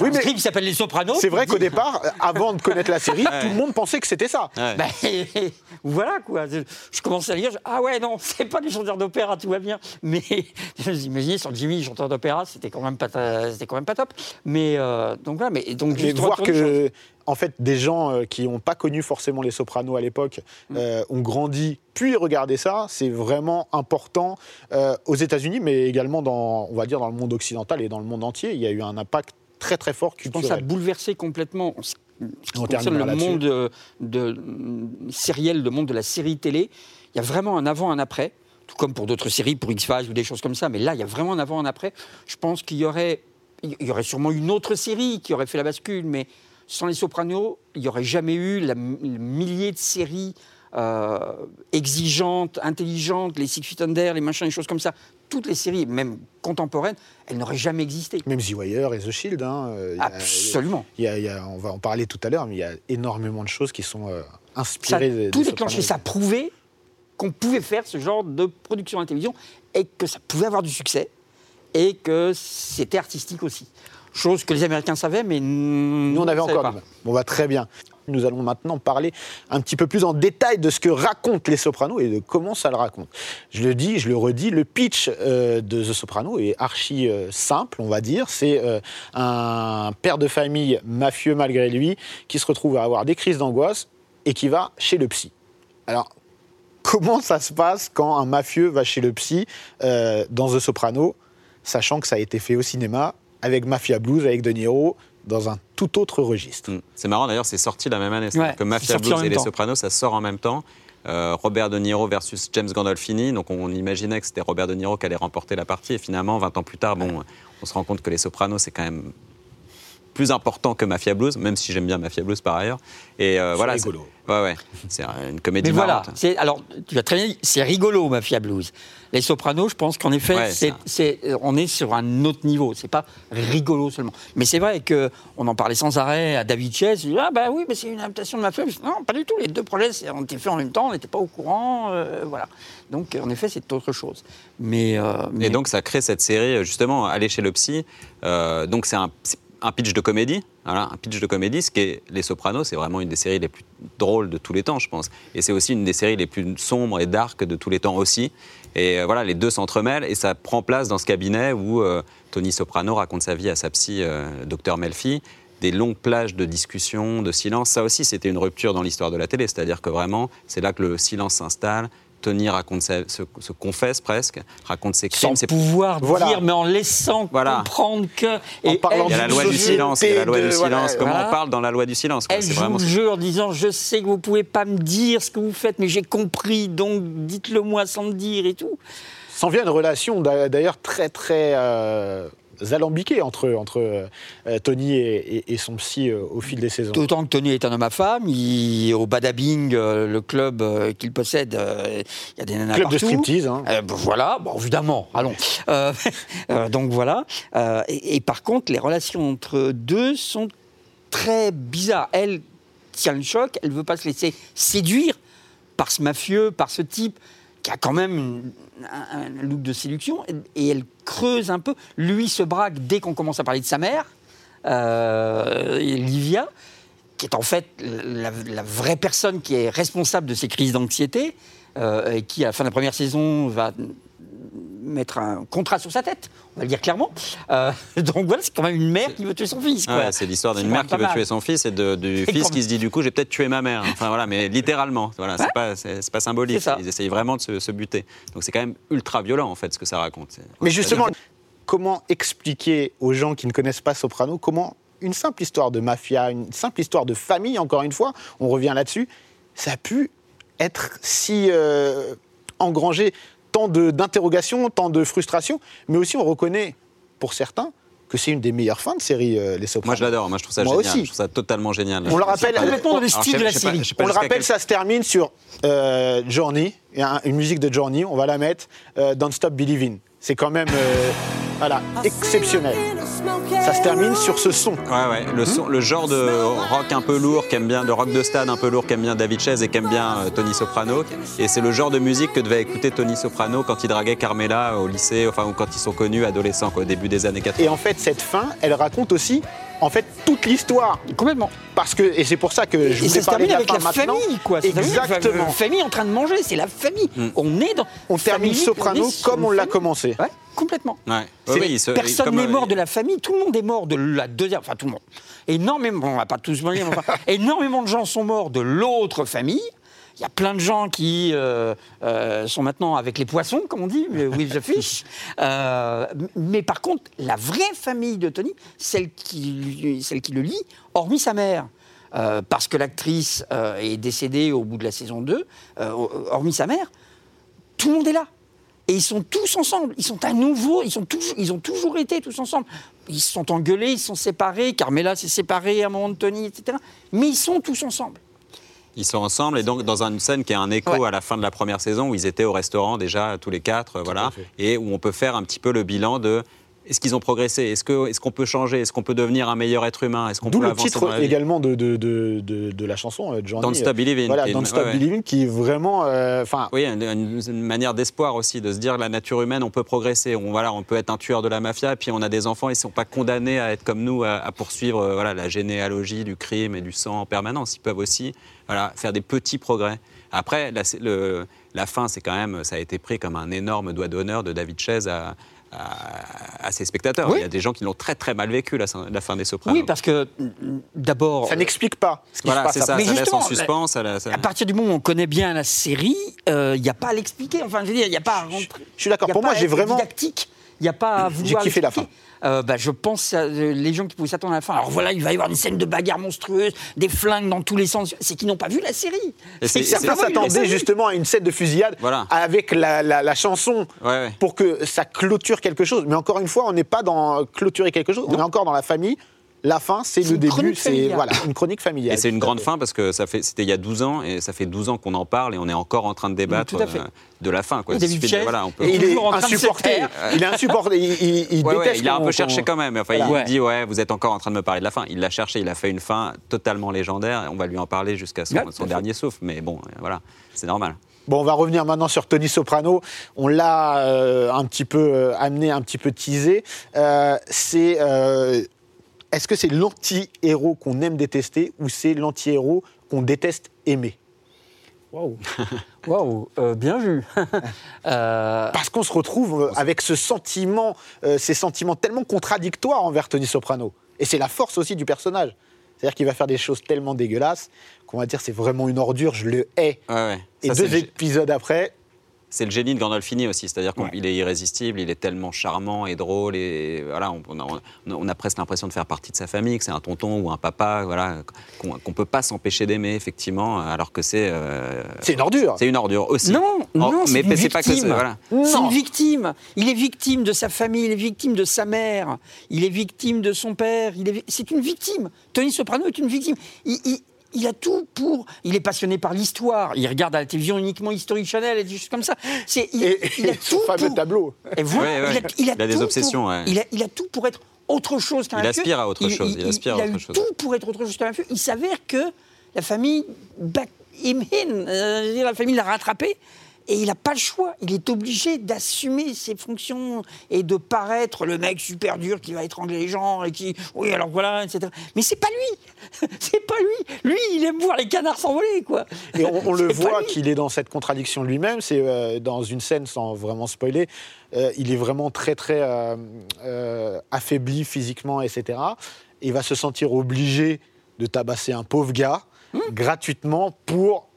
Oui,
un
mais
script qui s'appelle Les Sopranos.
c'est vrai qu'au départ, avant de connaître la série, tout le monde pensait que c'était ça.
Ouais.
Bah, voilà quoi. Je, je commençais à lire, je- ah ouais, non, c'est pas des chanteurs d'opéra, tout va bien. Mais je vous imaginez, sur Jimmy, chanteur d'opéra, c'était quand, même pas quand même pas top. Mais euh, donc voilà, mais donc
Mais voir que, en fait, des gens euh, qui n'ont pas connu forcément les Sopranos à l'époque
Mm.
euh, ont grandi, puis regardé ça, c'est vraiment important euh, aux États-Unis, mais également dans, on va dire, dans le monde occidental et dans le monde entier. Il y a eu un impact très très fort
Je pense que ça a
culturel.
bouleversé complètement ce qui
On
concerne le monde euh, de, de- sériel, le monde de la série télé. Il y a vraiment un avant, un après, tout comme pour d'autres séries, pour X-Files ou des choses comme ça. Mais là, il y a vraiment un avant, un après. Je pense qu'il y aurait, il y aurait sûrement une autre série qui aurait fait la bascule, mais sans les Sopranos, il n'y aurait jamais eu la, le millier de séries euh, exigeantes, intelligentes, les Six Feet Under, les machins, les choses comme ça. Toutes les séries, même contemporaines, elles n'auraient jamais existé.
Même The Wire et The Shield. hein, euh, il y a-
Absolument.
il y a- il y a- on va en parler tout à l'heure, mais il y a énormément de choses qui sont euh,
Ça,
inspirées de,
tout déclenché, ça prouvait qu'on pouvait faire ce genre de production à la télévision et que ça pouvait avoir du succès et que c'était artistique aussi. Chose que les Américains savaient, mais nous,
on avait encore.
pas.
Bon, bah, très bien. Nous allons maintenant parler un petit peu plus en détail de ce que racontent les Sopranos et de comment ça le raconte. Je le dis, je le redis, le pitch euh, de The Sopranos est archi euh, simple, on va dire. C'est euh, un père de famille mafieux malgré lui qui se retrouve à avoir des crises d'angoisse et qui va chez le psy. Alors, comment ça se passe quand un mafieux va chez le psy dans The Sopranos, sachant que ça a été fait au cinéma avec Mafia Blues, avec De Niro, dans un tout autre registre.
Mm. C'est marrant d'ailleurs, c'est sorti la même année. C'est-à-dire
Ouais,
que Mafia Blues et Les
temps.
Sopranos, ça sort en même temps. Euh, Robert De Niro versus James Gandolfini. Donc on imaginait que c'était Robert De Niro qui allait remporter la partie. Et finalement, 20 ans plus tard, bon, on se rend compte que Les Sopranos, c'est quand même plus important que Mafia Blues, même si j'aime bien Mafia Blues par ailleurs. Et euh, voilà, c'est-
rigolo.
Ouais, ouais. C'est une comédie
Mais voilà,
marrante.
alors tu as très bien dit, c'est rigolo Mafia Blues. Les Sopranos, je pense qu'en effet,
Ouais,
c'est,
ça.
c'est- euh, on est sur un autre niveau. C'est pas rigolo seulement. Mais c'est vrai que on en parlait sans arrêt à David Chess. Il dit, ah bah oui, mais c'est une adaptation de. Je dis, Non, pas du tout. Les deux projets ont été faits en même temps. On n'était pas au courant. euh, voilà. Donc en effet, c'est autre chose. Mais, euh, mais-
Et donc, ça crée cette série, justement, Aller chez le psy. Euh, donc, c'est un, c'est un pitch de comédie. Voilà, un pitch de comédie, ce qui est Les Sopranos, c'est vraiment une des séries les plus drôles de tous les temps, je pense. Et c'est aussi une des séries les plus sombres et dark de tous les temps aussi. Et euh, voilà, les deux s'entremêlent et ça prend place dans ce cabinet où euh, Tony Soprano raconte sa vie à sa psy, euh, Dr Melfi. Des longues plages de discussion, de silence. Ça aussi, c'était une rupture dans l'histoire de la télé. C'est-à-dire que vraiment, c'est là que le silence s'installe. Tony raconte sa- se, se confesse presque, raconte ses crimes.
sans
ses-
pouvoir
Voilà.
dire, mais en laissant
Voilà.
comprendre que.
En parlant
Il y a la loi du silence, il y a la loi
de-
du
voilà,
silence. Comment
voilà.
on parle dans la loi du silence quoi.
Elle joue
vraiment
le jeu en disant Je sais que vous pouvez pas me dire ce que vous faites, mais j'ai compris, donc dites-le moi sans me dire et tout.
S'en vient une relation d'a- d'ailleurs très très euh, alambiquée entre, entre euh, Tony et, et- et son psy euh, au fil des saisons.
D'autant que Tony est un homme à femme, il, au Badabing, euh, le club qu'il possède, il y a des nanas
Club de striptease. hein.
Voilà, bon, évidemment, allons. Donc voilà. Et, et par contre, les relations entre eux deux sont très bizarres. Elle tient le choc, elle veut pas se laisser séduire par ce mafieux, par ce type qui a quand même une- un, look de séduction, et, elle creuse un peu. Lui se braque dès qu'on commence à parler de sa mère, euh, Livia, qui est en fait la, la vraie personne qui est responsable de ces crises d'anxiété, euh, et qui, à la fin de la première saison, va mettre un contrat sur sa tête, on va le dire clairement. Euh, donc voilà, c'est quand même une mère qui veut tuer son fils.
Ouais, c'est l'histoire d'une mère qui veut tuer son fils et de- du fils
quand
qui se dit du coup j'ai peut-être tué ma mère. Enfin voilà, mais littéralement. Voilà, c'est pas c'est pas symbolique. Ils essayent vraiment de se, se buter. Donc c'est quand même ultra violent en fait ce que ça raconte.
Mais justement, comment expliquer aux gens qui ne connaissent pas Soprano comment une simple histoire de mafia, une simple histoire de famille, encore une fois, on revient là-dessus, ça a pu être si euh, engrangé tant de- d'interrogations, tant de frustrations, mais aussi on reconnaît pour certains que c'est une des meilleures fins de série, euh, Les Sopranos.
Moi je l'adore. Moi je trouve ça
Moi
génial.
aussi.
Je trouve ça totalement génial.
On le rappelle,
complètement dans le style de la série.
On le rappelle,
quel-
ça se termine sur euh, Journey, Il y a un- une musique de Journey, on va la mettre, euh, Don't Stop Believing. C'est quand même euh, voilà, exceptionnel. Ça se termine sur ce son.
Ouais, ouais. Le, son- le genre de rock un peu lourd qu'aime bien, de rock de stade un peu lourd qu'aime bien David Chase et qu'aime bien euh, Tony Soprano. Et c'est le genre de musique que devait écouter Tony Soprano quand il draguait Carmela au lycée, enfin, ou quand ils sont connus adolescents, quoi, au début des années 80.
Et en fait, cette fin, elle raconte aussi en fait toute l'histoire.
Complètement.
Parce que, et c'est pour ça que je
se
parler
termine
de la
avec
fin
la
maintenant.
famille, quoi.
Exactement.
La famille en train de manger, c'est la famille. On est dans.
On termine
famille,
Soprano
on
comme on l'a commencé.
Ouais, complètement.
Ouais.
C'est-
Oui, oui, il se-
Personne n'est
euh,
mort de la famille, tout le monde est mort de la deuxième, enfin tout le monde. Énormément, on va pas tous mourir, mais enfin, énormément de gens sont morts de l'autre famille. Il y a plein de gens qui euh, euh, sont maintenant avec les poissons, comme on dit, with the fish. Euh, mais par contre, la vraie famille de Tony, celle qui, celle qui le lie, hormis sa mère, euh, parce que l'actrice est décédée au bout de la saison 2, euh, hormis sa mère, tout le monde est là. Et ils sont tous ensemble. Ils sont à nouveau, ils, sont toujours, ils ont toujours été tous ensemble. Ils se sont engueulés, ils se sont séparés. Carmela s'est séparée à un moment de Tony, etc. Mais ils sont tous ensemble.
Ils sont ensemble et donc dans une scène qui est un écho
Ouais.
à la fin de la première saison où ils étaient au restaurant déjà tous les quatre, voilà, et où on peut faire un petit peu le bilan de est-ce qu'ils ont progressé, est-ce qu'on peut changer, est-ce qu'on peut devenir un meilleur être humain, est-ce qu'on
D'où
peut
le titre également de, de, de, la chanson, euh, Johnny.
Don't Stop Believing.
Voilà,
est
Don't Stop
ouais.
Believing, qui est vraiment. euh, Enfin,
Oui, une, manière d'espoir aussi, de se dire la nature humaine, on peut progresser. On, voilà, on peut être un tueur de la mafia, et puis on a des enfants, ils ne sont pas condamnés à être comme nous, à, à poursuivre euh, voilà, la généalogie du crime et du sang en permanence. Ils peuvent aussi voilà, faire des petits progrès. Après, la, le- la fin, c'est quand même, ça a été pris comme un énorme doigt d'honneur de David Chaise à, à- à ses spectateurs.
Oui.
Il y a des gens qui l'ont très très mal vécu, la, la fin des Sopranos.
Oui, parce que mm, d'abord.
ça n'explique pas ce qui
Voilà,
se passe
c'est ça.
Mais
ça laisse en suspens. ça
À partir du moment où on connaît bien la série, euh, il n'y a pas à l'expliquer. Enfin, je veux dire, il n'y a pas à rentrer.
Je suis d'accord. Pour
pas
moi, j'ai vraiment.
didactique. Il n'y a pas à vouloir.
kiffé la
l'expliquer. Euh, bah, je pense à euh, les gens qui pouvaient s'attendre à la fin. Alors voilà, il va y avoir une scène de bagarre monstrueuse, des flingues dans tous les sens. C'est qu'ils n'ont pas vu la série.
Et c'est-
Certains s'attendaient justement à une scène de fusillade
Voilà.
avec la, la- la chanson
Ouais, ouais.
pour que ça clôture quelque chose. Mais encore une fois, on n'est pas dans clôturer quelque chose, on est encore dans la famille. La fin, c'est le début,
chronique
c'est voilà, une chronique familiale.
Et c'est une grande
fait.
fin parce que ça fait, c'était il y a 12 ans et ça fait 12 ans qu'on en parle et on est encore en train de débattre euh, de la fin. Quoi. Il suffit de- voilà, on peut-
il est
Toujours en train de se
insupporté. Il est insupporté. Il, il- il
Ouais,
déteste
il a un peu cherché quand même. Enfin,
Voilà.
il
Ouais.
dit ouais, vous êtes encore en train de me parler de la fin. Il l'a cherché, il a fait une fin totalement légendaire. et On va lui en parler jusqu'à son, dernier souffle. Mais bon, euh, voilà, c'est normal.
Bon, on va revenir maintenant sur Tony Soprano. On l'a euh, un petit peu euh, amené, un petit peu teasé. Euh, c'est euh, est-ce que c'est l'anti-héros qu'on aime détester ou c'est l'anti-héros qu'on déteste aimer?
Waouh, waouh, euh, bien vu. Euh,
Parce qu'on se retrouve euh, avec ce sentiment, euh, ces sentiments tellement contradictoires envers Tony Soprano. Et c'est la force aussi du personnage. C'est-à-dire qu'il va faire des choses tellement dégueulasses qu'on va dire c'est vraiment une ordure, je le hais.
Ouais, ouais.
Et
Ça,
deux
le-
épisodes après,
C'est le génie de Gandolfini aussi, c'est-à-dire
Ouais.
qu'il est irrésistible, il est tellement charmant et drôle et voilà, on, on a, on a presque l'impression de faire partie de sa famille, que c'est un tonton ou un papa, voilà, qu'on qu'on peut pas s'empêcher d'aimer effectivement, alors que c'est euh,
c'est une ordure.
c'est une ordure aussi.
Non, non,
Oh,
c'est
mais
une
c'est pas que c'est- voilà.
C'est
Non.
une victime. Il est victime de sa famille, il est victime de sa mère, il est victime de son père. Il est, c'est une victime. Tony Soprano est une victime. Il, il- il a tout pour. Il est passionné par l'histoire. Il regarde à la télévision uniquement History Channel et des choses comme ça. C'est, il,
Et,
il a
et
tout
fameux
pour-
tableau.
Et voilà,
Ouais, ouais.
Il, a, il a
Il a des obsessions,
pour-
ouais.
il, a, il a tout pour être autre chose qu'un
Il aspire à autre chose, il aspire à
il a
autre
eu
chose.
tout pour être autre chose qu'un mafieux. Il s'avère que la famille back him in, euh, la famille l'a rattrapé. Et il n'a pas le choix. Il est obligé d'assumer ses fonctions et de paraître le mec super dur qui va étrangler les gens et qui, oui, alors voilà, etc. Mais c'est pas lui. c'est pas lui. Lui, il aime voir les canards s'envoler, quoi.
Et on, on le voit qu'il est dans cette contradiction lui-même. C'est euh, dans une scène, sans vraiment spoiler, euh, il est vraiment très très euh, affaibli physiquement, etc. Et il va se sentir obligé de tabasser un pauvre gars
Hmm.
gratuitement pour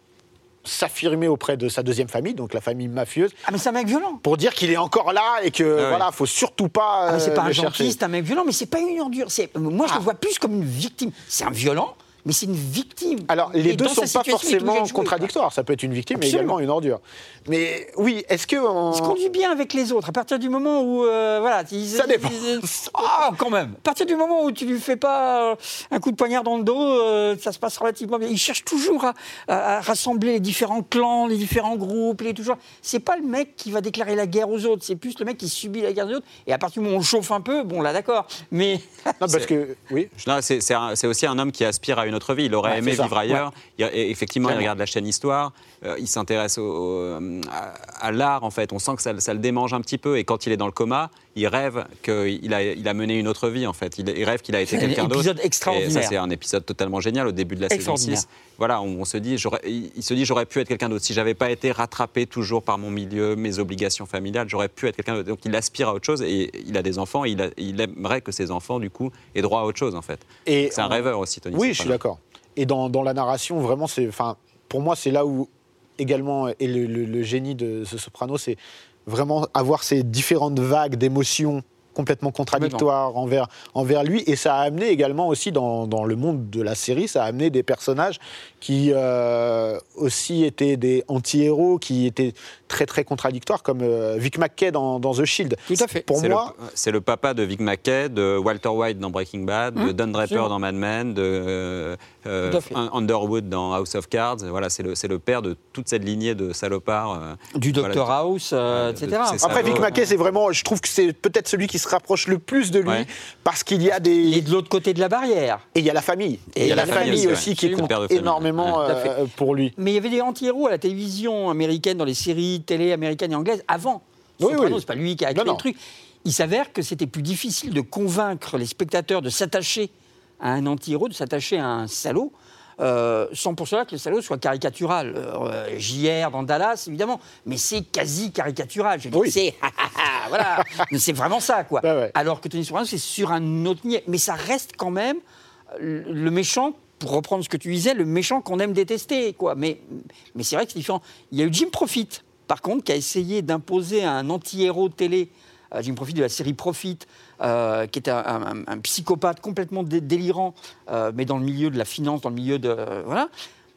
s'affirmer auprès de sa deuxième famille, donc la famille mafieuse,
Ah, mais c'est un mec violent.
pour dire qu'il est encore là et que
ouais.
voilà, faut surtout pas.
Ah, mais c'est
euh,
pas un
le
gentil, c'est un mec violent, mais c'est pas une ordure. C'est- Moi, je
Ah.
le vois plus comme une victime. C'est un violent, mais c'est une victime.
Alors, les
Et
deux
dans
sont pas
il est
forcément contradictoires. Ça peut être une victime, mais également une ordure. Mais oui, est-ce que. on-
Il se conduit bien avec les autres. À partir du moment où, euh, voilà, il-
Ça dépend.
il- Ah, quand même. À partir du moment où tu lui fais pas euh, un coup de poignard dans le dos, euh, ça se passe relativement bien. Il cherche toujours à, à- à rassembler les différents clans, les différents groupes, les toujours. C'est pas le mec qui va déclarer la guerre aux autres. C'est plus le mec qui subit la guerre des autres. Et à partir du moment où on chauffe un peu, bon là, d'accord. Mais
Non, parce que. Oui.
C'est aussi un homme qui aspire à une autre vie. Il aurait
Ouais,
aimé
c'est
vivre ailleurs. Il- effectivement, il regarde la chaîne Histoire. euh, il s'intéresse au- au- à, à l'art, en fait. On sent que ça, ça le démange un petit peu. Et quand il est dans le coma, il rêve qu'il a, il a mené une autre vie, en fait. Il, il rêve qu'il a été
C'est un
quelqu'un d'autre.
épisode
Et
extraordinaire.
ça, c'est un épisode totalement génial au début de la saison
Extraordinaire.
6. Voilà, on, on se dit, il, se dit, j'aurais pu être quelqu'un d'autre. Si j'avais pas été rattrapé toujours par mon milieu, mes obligations familiales, j'aurais pu être quelqu'un d'autre. Donc il aspire à autre chose et il a des enfants. Et il, a- il aimerait que ses enfants, du coup, aient droit à autre chose, en fait. C'est un rêveur aussi, Tony.
Oui, je suis d'accord. Et dans, la narration, vraiment, c'est, pour moi, c'est là où également est le, le- le génie de ce soprano, c'est vraiment avoir ces différentes vagues d'émotions complètement contradictoires envers, envers lui. Et ça a amené également aussi dans, dans le monde de la série, ça a amené des personnages qui euh, aussi étaient des anti-héros, qui étaient très très contradictoires, comme euh, Vic McKay dans, dans The Shield.
Tout à fait.
Pour
C'est
moi,
le, c'est le papa de Vic Mackey, de Walter White dans Breaking Bad, de
Hum,
Don Draper
absolument.
dans Mad Men, de euh. Underwood dans House of Cards. Voilà, c'est le, c'est le père de toute cette lignée de salopards. euh,
Du
Voilà,
Dr House, euh,
de-
etc.
après Vic. McKay, c'est vraiment, je trouve que c'est peut-être celui qui se rapproche le plus de lui,
Ouais.
parce qu'il y a
Il est
des...
de l'autre côté de la barrière.
Et il y a la famille.
Et
il y a la famille aussi,
ouais.
qui
Absolument.
compte énormément euh, pour lui.
Mais il y avait des anti-héros à la télévision américaine, dans les séries télé américaines et anglaises, avant.
Oui,
Soprano,
oui.
c'est pas lui qui a créé le truc. Il s'avère que c'était plus difficile de convaincre les spectateurs de s'attacher à un anti-héros, de s'attacher à un salaud, euh, sans pour cela que le salaud soit caricatural. Euh, JR dans Dallas, évidemment, mais c'est quasi caricatural. Je veux dire,
Oui.
c'est voilà, Mais c'est vraiment ça, quoi.
Ouais.
Alors que Tony Soprano, c'est sur un autre niveau. Mais ça reste quand même euh, le méchant, pour reprendre ce que tu disais, le méchant qu'on aime détester, quoi. Mais, mais c'est vrai que c'est différent. Il y a eu Jim Profit, par contre, qui a essayé d'imposer un anti-héros télé, Jim Profit de la série Profit, euh, qui était un, un- un psychopathe complètement dé- délirant, euh, mais dans le milieu de la finance, dans le milieu de... voilà.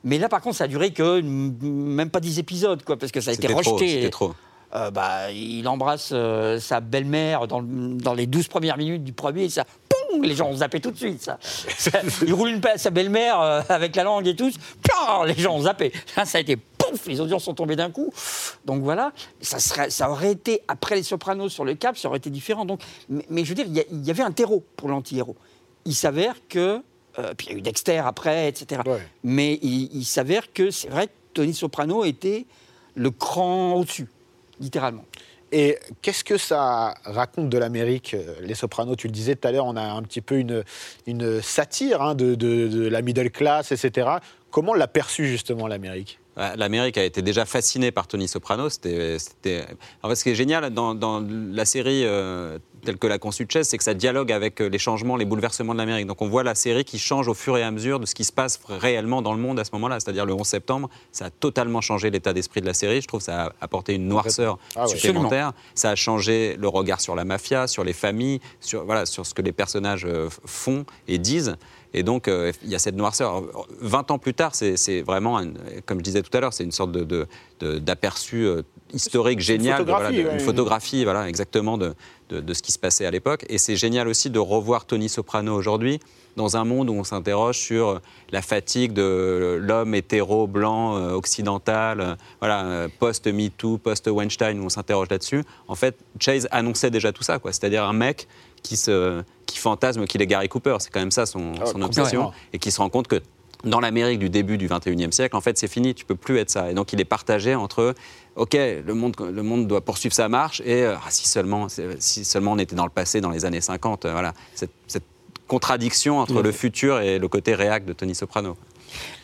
Mais là, par contre, ça a duré que même pas 10 épisodes, quoi, parce que ça a été
trop,
rejeté.
trop.
Euh, bah, il embrasse euh, sa belle-mère dans, le- dans les 12 premières minutes du premier, et ça, poum, les gens ont zappé tout de suite. Ça. Ça- il roule une paix à sa belle-mère euh, avec la langue et tout, plum, les gens ont zappé. Ça a été pouf, les audiences sont tombées d'un coup. Donc voilà, ça, serait, ça aurait été, après les Sopranos sur le cap, ça aurait été différent. Donc, mais, mais je veux dire, il y, avait un terreau pour l'anti-héros. Il s'avère que. euh, puis il y a eu Dexter après, etc.
Ouais.
Mais il, il s'avère que c'est vrai que Tony Soprano était le cran au-dessus, littéralement.
Et qu'est-ce que ça raconte de l'Amérique euh, Les Sopranos, tu le disais tout à l'heure, on a un petit peu une, une satire hein, de, de- de la middle class, etc. Comment l'a perçu justement l'Amérique?
Ouais, L'Amérique a été déjà fascinée par Tony Soprano. C'était, En fait, ce qui est génial dans, dans la série euh, telle que l'a conçue Chess, c'est que ça dialogue avec euh, les changements, les bouleversements de l'Amérique. Donc on voit la série qui change au fur et à mesure de ce qui se passe réellement dans le monde à ce moment-là. C'est-à-dire le 11 septembre, ça a totalement changé l'état d'esprit de la série. Je trouve que ça a apporté une noirceur
Ah ouais.
supplémentaire. Ça a changé le regard sur la mafia, sur les familles, sur, voilà, sur ce que les personnages euh, font et disent. Et donc, euh, il y a cette noirceur. 20 ans plus tard, c'est vraiment, un- comme je disais tout à l'heure, c'est une sorte de- de- de- d'aperçu euh, historique
une
génial, de-
photographie,
voilà, de-
ouais,
une photographie, voilà, exactement de, ce qui se passait à l'époque. Et c'est génial aussi de revoir Tony Soprano aujourd'hui dans un monde où on s'interroge sur la fatigue de l'homme hétéro, blanc, euh, occidental, voilà, post-MeToo, post-Weinstein, où on s'interroge là-dessus. En fait, Chase annonçait déjà tout ça, quoi. C'est-à-dire un mec qui, se, qui fantasme qu'il est Gary Cooper. C'est quand même ça son,
Ah,
son obsession. Et qui se rend compte que dans l'Amérique du début du 21e siècle, en fait, c'est fini, tu peux plus être ça. Et donc, il est partagé entre, OK, le monde, le monde doit poursuivre sa marche, et euh, ah, si, seulement, si seulement on était dans le passé, dans les années 50, euh, voilà, cette, cette contradiction entre le futur et le côté réac de Tony Soprano.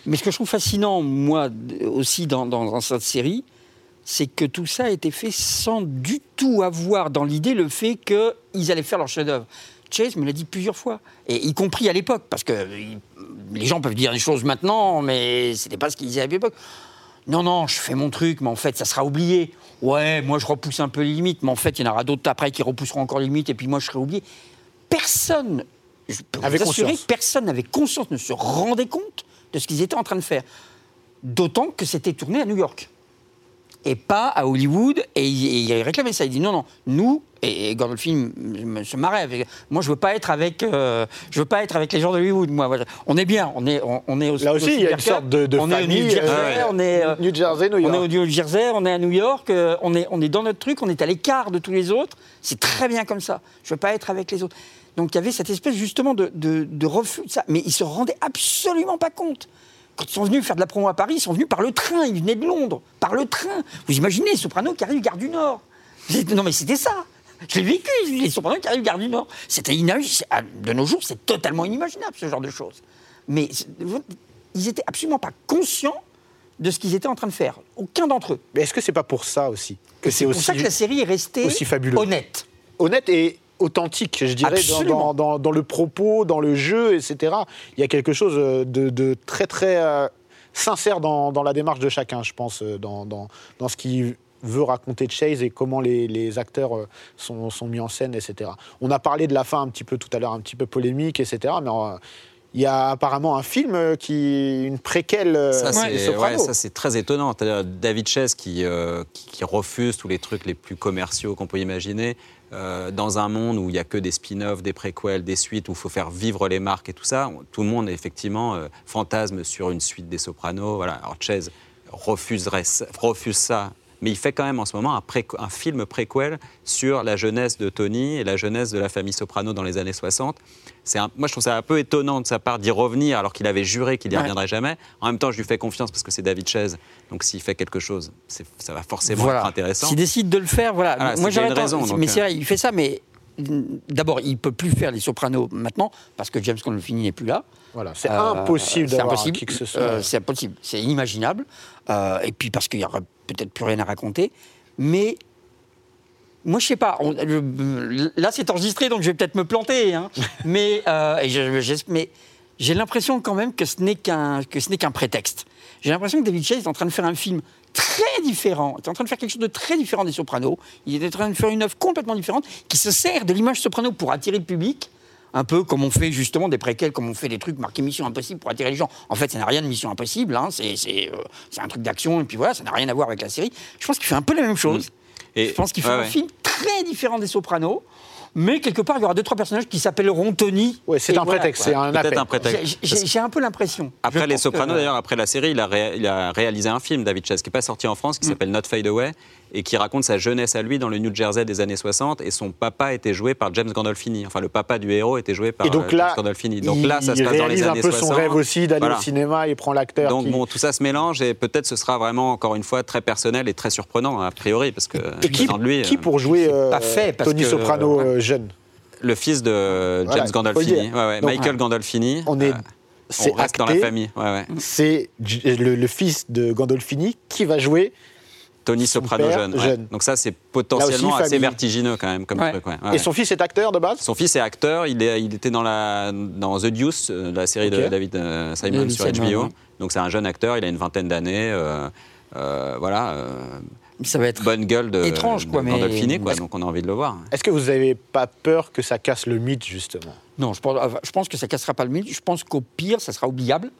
Mais ce que je trouve fascinant, moi aussi, dans, dans- dans cette série, c'est que tout ça a été fait sans du tout avoir dans l'idée le fait qu'ils allaient faire leur chef-d'œuvre. Chase me l'a dit plusieurs fois, et y compris à l'époque, parce que il- les gens peuvent dire des choses maintenant, mais c'était pas ce qu'ils disaient à l'époque. Non, non, je fais mon truc, mais en fait, ça sera oublié. Ouais, moi, je repousse un peu les limites, mais en fait, il y en aura d'autres après qui repousseront encore les limites, et puis moi, je serai oublié. Personne, je peux vous assurer, personne n'avait conscience, ne se rendait compte de ce qu'ils étaient en train de faire. D'autant que c'était tourné à New York et pas à Hollywood. Et il, il réclamait ça. Il dit non, non, nous, et, Gandolfini me- se marrait avec. Moi, je veux pas être avec, euh, je veux pas être avec les gens d'Hollywood. Moi, Voilà. on est bien, on est, on, on est au
Là aussi,
au
il y a une sorte de, de
on est au
famille.
New Jersey,
euh,
on est. euh,
New Jersey, New
on est
York.
au New Jersey, on est à New York, euh, on, est, on est dans notre truc, on est à l'écart de tous les autres. C'est très bien comme ça. Je veux pas être avec les autres. Donc il y avait cette espèce justement de, de, de refus de ça. Mais ils se rendaient absolument pas compte. Quand ils sont venus faire de la promo à Paris, ils sont venus par le train. Ils venaient de Londres, par le train. Vous imaginez, Soprano qui arrive gare du Nord. Non mais c'était ça. Je l'ai vécu, les Sopranos qui arrivent gare du Nord. C'était inimaginable. De nos jours, c'est totalement inimaginable ce genre de choses. Mais ils étaient absolument pas conscients de ce qu'ils étaient en train de faire. Aucun d'entre eux.
Mais est-ce que c'est pas pour ça aussi que c'est
pour
aussi
ça que la série est restée
aussi fabuleux.
honnête.
honnête et authentique, je dirais, dans, le propos, dans le jeu, etc. Il y a quelque chose euh, de, de très, très euh, sincère dans, dans la démarche de chacun, je pense, euh, dans, ce qui veut raconter Chase et comment les, les acteurs sont, sont mis en scène, etc. On a parlé de la fin un petit peu tout à l'heure, un petit peu polémique, etc. Mais il y a apparemment un film euh, qui, une préquelle euh,
Ça, c'est ouais, très étonnant. David Chase qui, euh, qui, qui refuse tous les trucs les plus commerciaux qu'on peut imaginer, euh, dans un monde où il n'y a que des spin-offs, des préquels, des suites, où il faut faire vivre les marques et tout ça. Tout le monde, effectivement, euh, fantasme sur une suite des Sopranos. Voilà. Alors Chase refuserait, refuse ça. Mais il fait quand même en ce moment un film préquel sur la jeunesse de Tony et la jeunesse de la famille Soprano dans les années 60. C'est un- moi, je trouve ça un peu étonnant de sa part d'y revenir alors qu'il avait juré qu'il n'y
Ouais.
reviendrait jamais. En même temps, je lui fais confiance parce que c'est David Chase. Donc s'il fait quelque chose, ça va forcément
Voilà.
être intéressant.
S'il décide de le faire, voilà. Moi, j'aurais
raison, donc,
mais c'est
euh.
vrai, il fait ça, mais d'abord, il peut plus faire les Sopranos maintenant parce que James Gandolfini n'est plus là.
Voilà, c'est
Euh,
impossible
c'est
d'avoir
impossible.
qui que ce soit.
Euh, c'est impossible, c'est inimaginable. Euh, et puis parce qu'il y aura peut-être plus rien à raconter. Mais moi, je sais pas. on- le- là, c'est enregistré, donc je vais peut-être me planter. hein. mais euh, mais j'ai l'impression quand même que ce n'est qu'un que ce n'est qu'un prétexte. J'ai l'impression que David Chase est en train de faire un film très différent. Il est en train de faire quelque chose de très différent des Sopranos. Il est en train de faire une œuvre complètement différente qui se sert de l'image Soprano pour attirer le public. Un peu comme on fait justement des préquels, comme on fait des trucs marqués Mission Impossible pour attirer les gens. En fait, ça n'a rien de Mission Impossible, hein. c'est euh, c'est un truc d'action, et puis voilà, ça n'a rien à voir avec la série. Je pense qu'il fait un peu la même chose.
Et-
Je pense qu'il fait
ouais,
un
ouais.
film très différent des Sopranos, mais quelque part, il y aura deux, trois personnages qui s'appelleront Tony.
Ouais, c'est un
voilà,
prétexte, c'est un
un prétexte.
J'ai- un peu l'impression.
Après Les Sopranos,
que-
d'ailleurs, après la série, il a, ré- il a réalisé un film, David Chase, qui n'est pas sorti en France, qui s'appelle Not Fade Away, et qui raconte sa jeunesse à lui dans le New Jersey des années 60. Et son papa était joué par James Gandolfini. Enfin, le papa du héros était joué par
Et donc
euh,
là,
James Gandolfini. Donc
il,
là, ça se
il
passe dans les
réalise
années
un peu
60.
son rêve aussi d'aller
Voilà.
au cinéma et prend l'acteur.
Donc
qui-
bon, tout ça se mélange et peut-être ce sera vraiment, encore une fois, très personnel et très surprenant, a priori, parce que
et qui,
lui,
qui
euh,
pour jouer euh,
pas fait, parce
Tony
que,
Soprano
ouais.
euh, jeune
le fils de
Voilà,
James
le
Gandolfini,
dire.
ouais, ouais,
Donc,
Michael Gandolfini.
On est,
euh,
c'est
on reste dans la famille. Ouais, ouais.
C'est le, le fils de Gandolfini qui va jouer.
Tony
Son
Soprano
père,
jeune. ouais.
jeune.
Donc ça, c'est potentiellement assez vertigineux quand même comme
Ouais.
truc. ouais.
Et
Ouais.
son fils est acteur de base?
Son fils est acteur, il, est, il était dans, la, dans The Deuce, euh, la série de David euh, Simon sur HBO. Donc c'est un jeune acteur, il a une vingtaine d'années. euh, euh, voilà, euh,
Ça va être.
bonne gueule de,
Étrange, quoi,
de
mais-
Gandolfini, quoi,
Est-ce-
donc on a envie de le voir.
Est-ce que vous n'avez pas peur que ça casse le mythe, justement?
Non, je pense, enfin, je pense que ça cassera pas le mythe. Je pense qu'au pire, ça sera oubliable.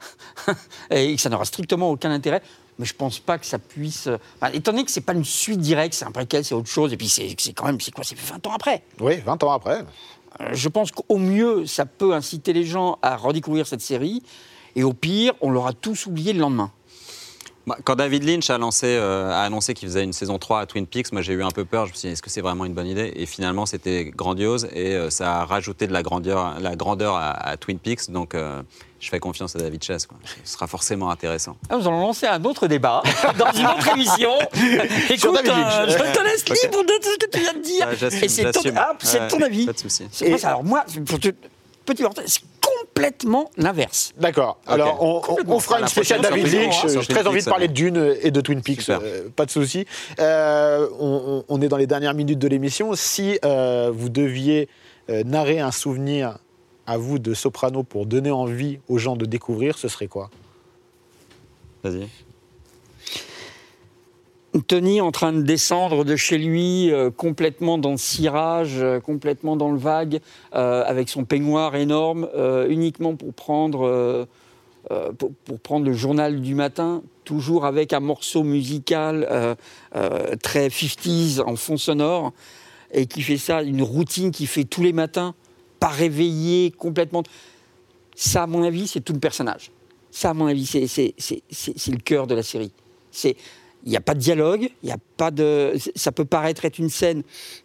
et que ça n'aura strictement aucun intérêt. Mais je pense pas que ça puisse. enfin, étant donné que c'est pas une suite directe, c'est un préquel, c'est autre chose. Et puis c'est quand même, c'est quoi C'est 20 ans après.
Oui, 20 ans après.
Euh, je pense qu'au mieux, ça peut inciter les gens à redécouvrir cette série. Et au pire, on l'aura tous oublié le lendemain.
Bah, Quand David Lynch a, lancé, euh, a annoncé qu'il faisait une saison 3 à Twin Peaks, moi j'ai eu un peu peur. Je me suis dit, est-ce que c'est vraiment une bonne idée? Et finalement, c'était grandiose et euh, ça a rajouté de la grandeur, la grandeur à, à Twin Peaks. Donc euh, je fais confiance à David Chase. Quoi. Ce sera forcément intéressant.
Ah, nous allons lancer un autre débat dans une autre émission. Écoute,
David Lynch.
euh, je te laisse libre de tout ce que tu viens de dire.
Ah,
Et c'est ton, ah, c'est
Ouais,
ton avis.
Pas de souci.
Alors moi, pour te- petit complètement l'inverse.
D'accord. Alors, on- on,
Complètement.
on fera une spéciale David Lynch.
Twin Peaks,
J'ai très envie de parler de Dune et de Twin Peaks. Euh, pas de souci. Euh, on, on- on est dans les dernières minutes de l'émission. Si euh, vous deviez euh, narrer un souvenir à vous de Soprano pour donner envie aux gens de découvrir, ce serait quoi?
Vas-y.
Tony en train de descendre de chez lui, euh, complètement dans le cirage, euh, complètement dans le vague, euh, avec son peignoir énorme, uniquement pour prendre, pour, prendre le journal du matin, toujours avec un morceau musical très 50s en fond sonore, et qui fait ça, une routine qu'il fait tous les matins, pas réveillé, complètement. Ça, à mon avis, c'est tout le personnage. Ça, à mon avis, c'est le cœur de la série. C'est il n'y a pas de dialogue, il y a pas de. Ça peut paraître être une scène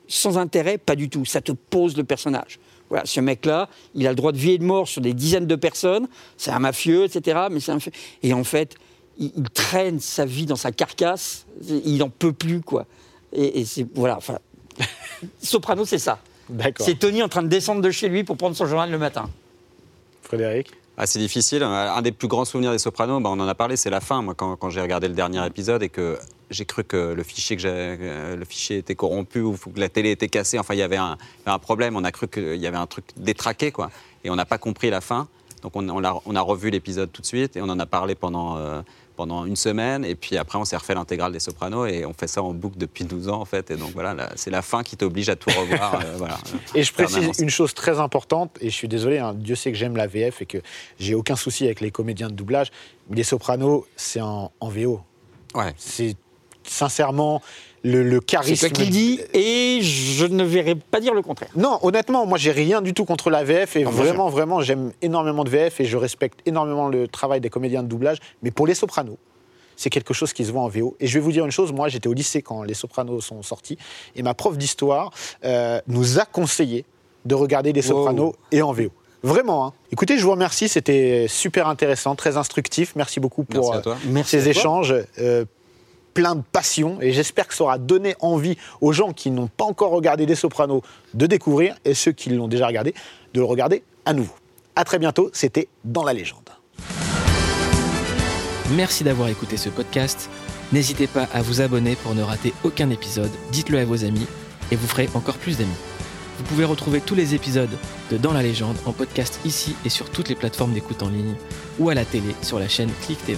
sans intérêt, pas du tout. Ça te pose le personnage. Voilà, ce mec-là, il a le droit de vie et de mort sur des dizaines de personnes. C'est un mafieux, etc. Mais c'est un. Et en fait, il, il traîne sa vie dans sa carcasse. Il n'en peut plus, quoi. Et, et c'est voilà. Enfin, Soprano, c'est ça. C'est Tony en train de descendre de chez lui pour prendre son journal le matin.
Frédéric?
C'est difficile. Un des plus grands souvenirs des Sopranos, bah, on en a parlé, c'est la fin. Moi, quand, quand j'ai regardé le dernier épisode et que j'ai cru que le fichier, que euh, le fichier était corrompu ou que la télé était cassée, enfin, il y avait un, problème. On a cru qu'il y avait un truc détraqué, quoi. Et on n'a pas compris la fin. Donc, on, on, l'a- on a revu l'épisode tout de suite et on en a parlé pendant, euh, pendant une semaine, et puis après on s'est refait l'intégrale des Sopranos, et on fait ça en boucle depuis 12 ans en fait, et donc voilà, là, c'est la fin qui t'oblige à tout revoir. euh, voilà,
Et je précise une chose très importante, et je suis désolé, hein, Dieu sait que j'aime la VF et que j'ai aucun souci avec les comédiens de doublage, mais Les Sopranos, c'est en, en VO.
Ouais.
C'est sincèrement le, le
C'est
charisme.
le dis, et je ne verrai pas dire le contraire.
Non, honnêtement, moi j'ai rien du tout contre la VF et
Non,
vraiment, vraiment, j'aime énormément de VF et je respecte énormément le travail des comédiens de doublage. Mais pour Les Sopranos, c'est quelque chose qui se voit en VO. Et je vais vous dire une chose, moi j'étais au lycée quand Les Sopranos sont sortis et ma prof d'histoire euh, nous a conseillé de regarder Les Sopranos et en VO. Vraiment. hein. Écoutez, je vous remercie, c'était super intéressant, très instructif. Merci beaucoup pour
Merci
euh,
Merci
ces
à toi.
échanges. euh, plein de passion et j'espère que ça aura donné envie aux gens qui n'ont pas encore regardé Les Sopranos de découvrir et ceux qui l'ont déjà regardé de le regarder à nouveau. À très bientôt, c'était Dans la légende.
Merci d'avoir écouté ce podcast. N'hésitez pas à vous abonner pour ne rater aucun épisode. Dites-le à vos amis et vous ferez encore plus d'amis. Vous pouvez retrouver tous les épisodes de Dans la légende en podcast ici et sur toutes les plateformes d'écoute en ligne ou à la télé sur la chaîne Click TV.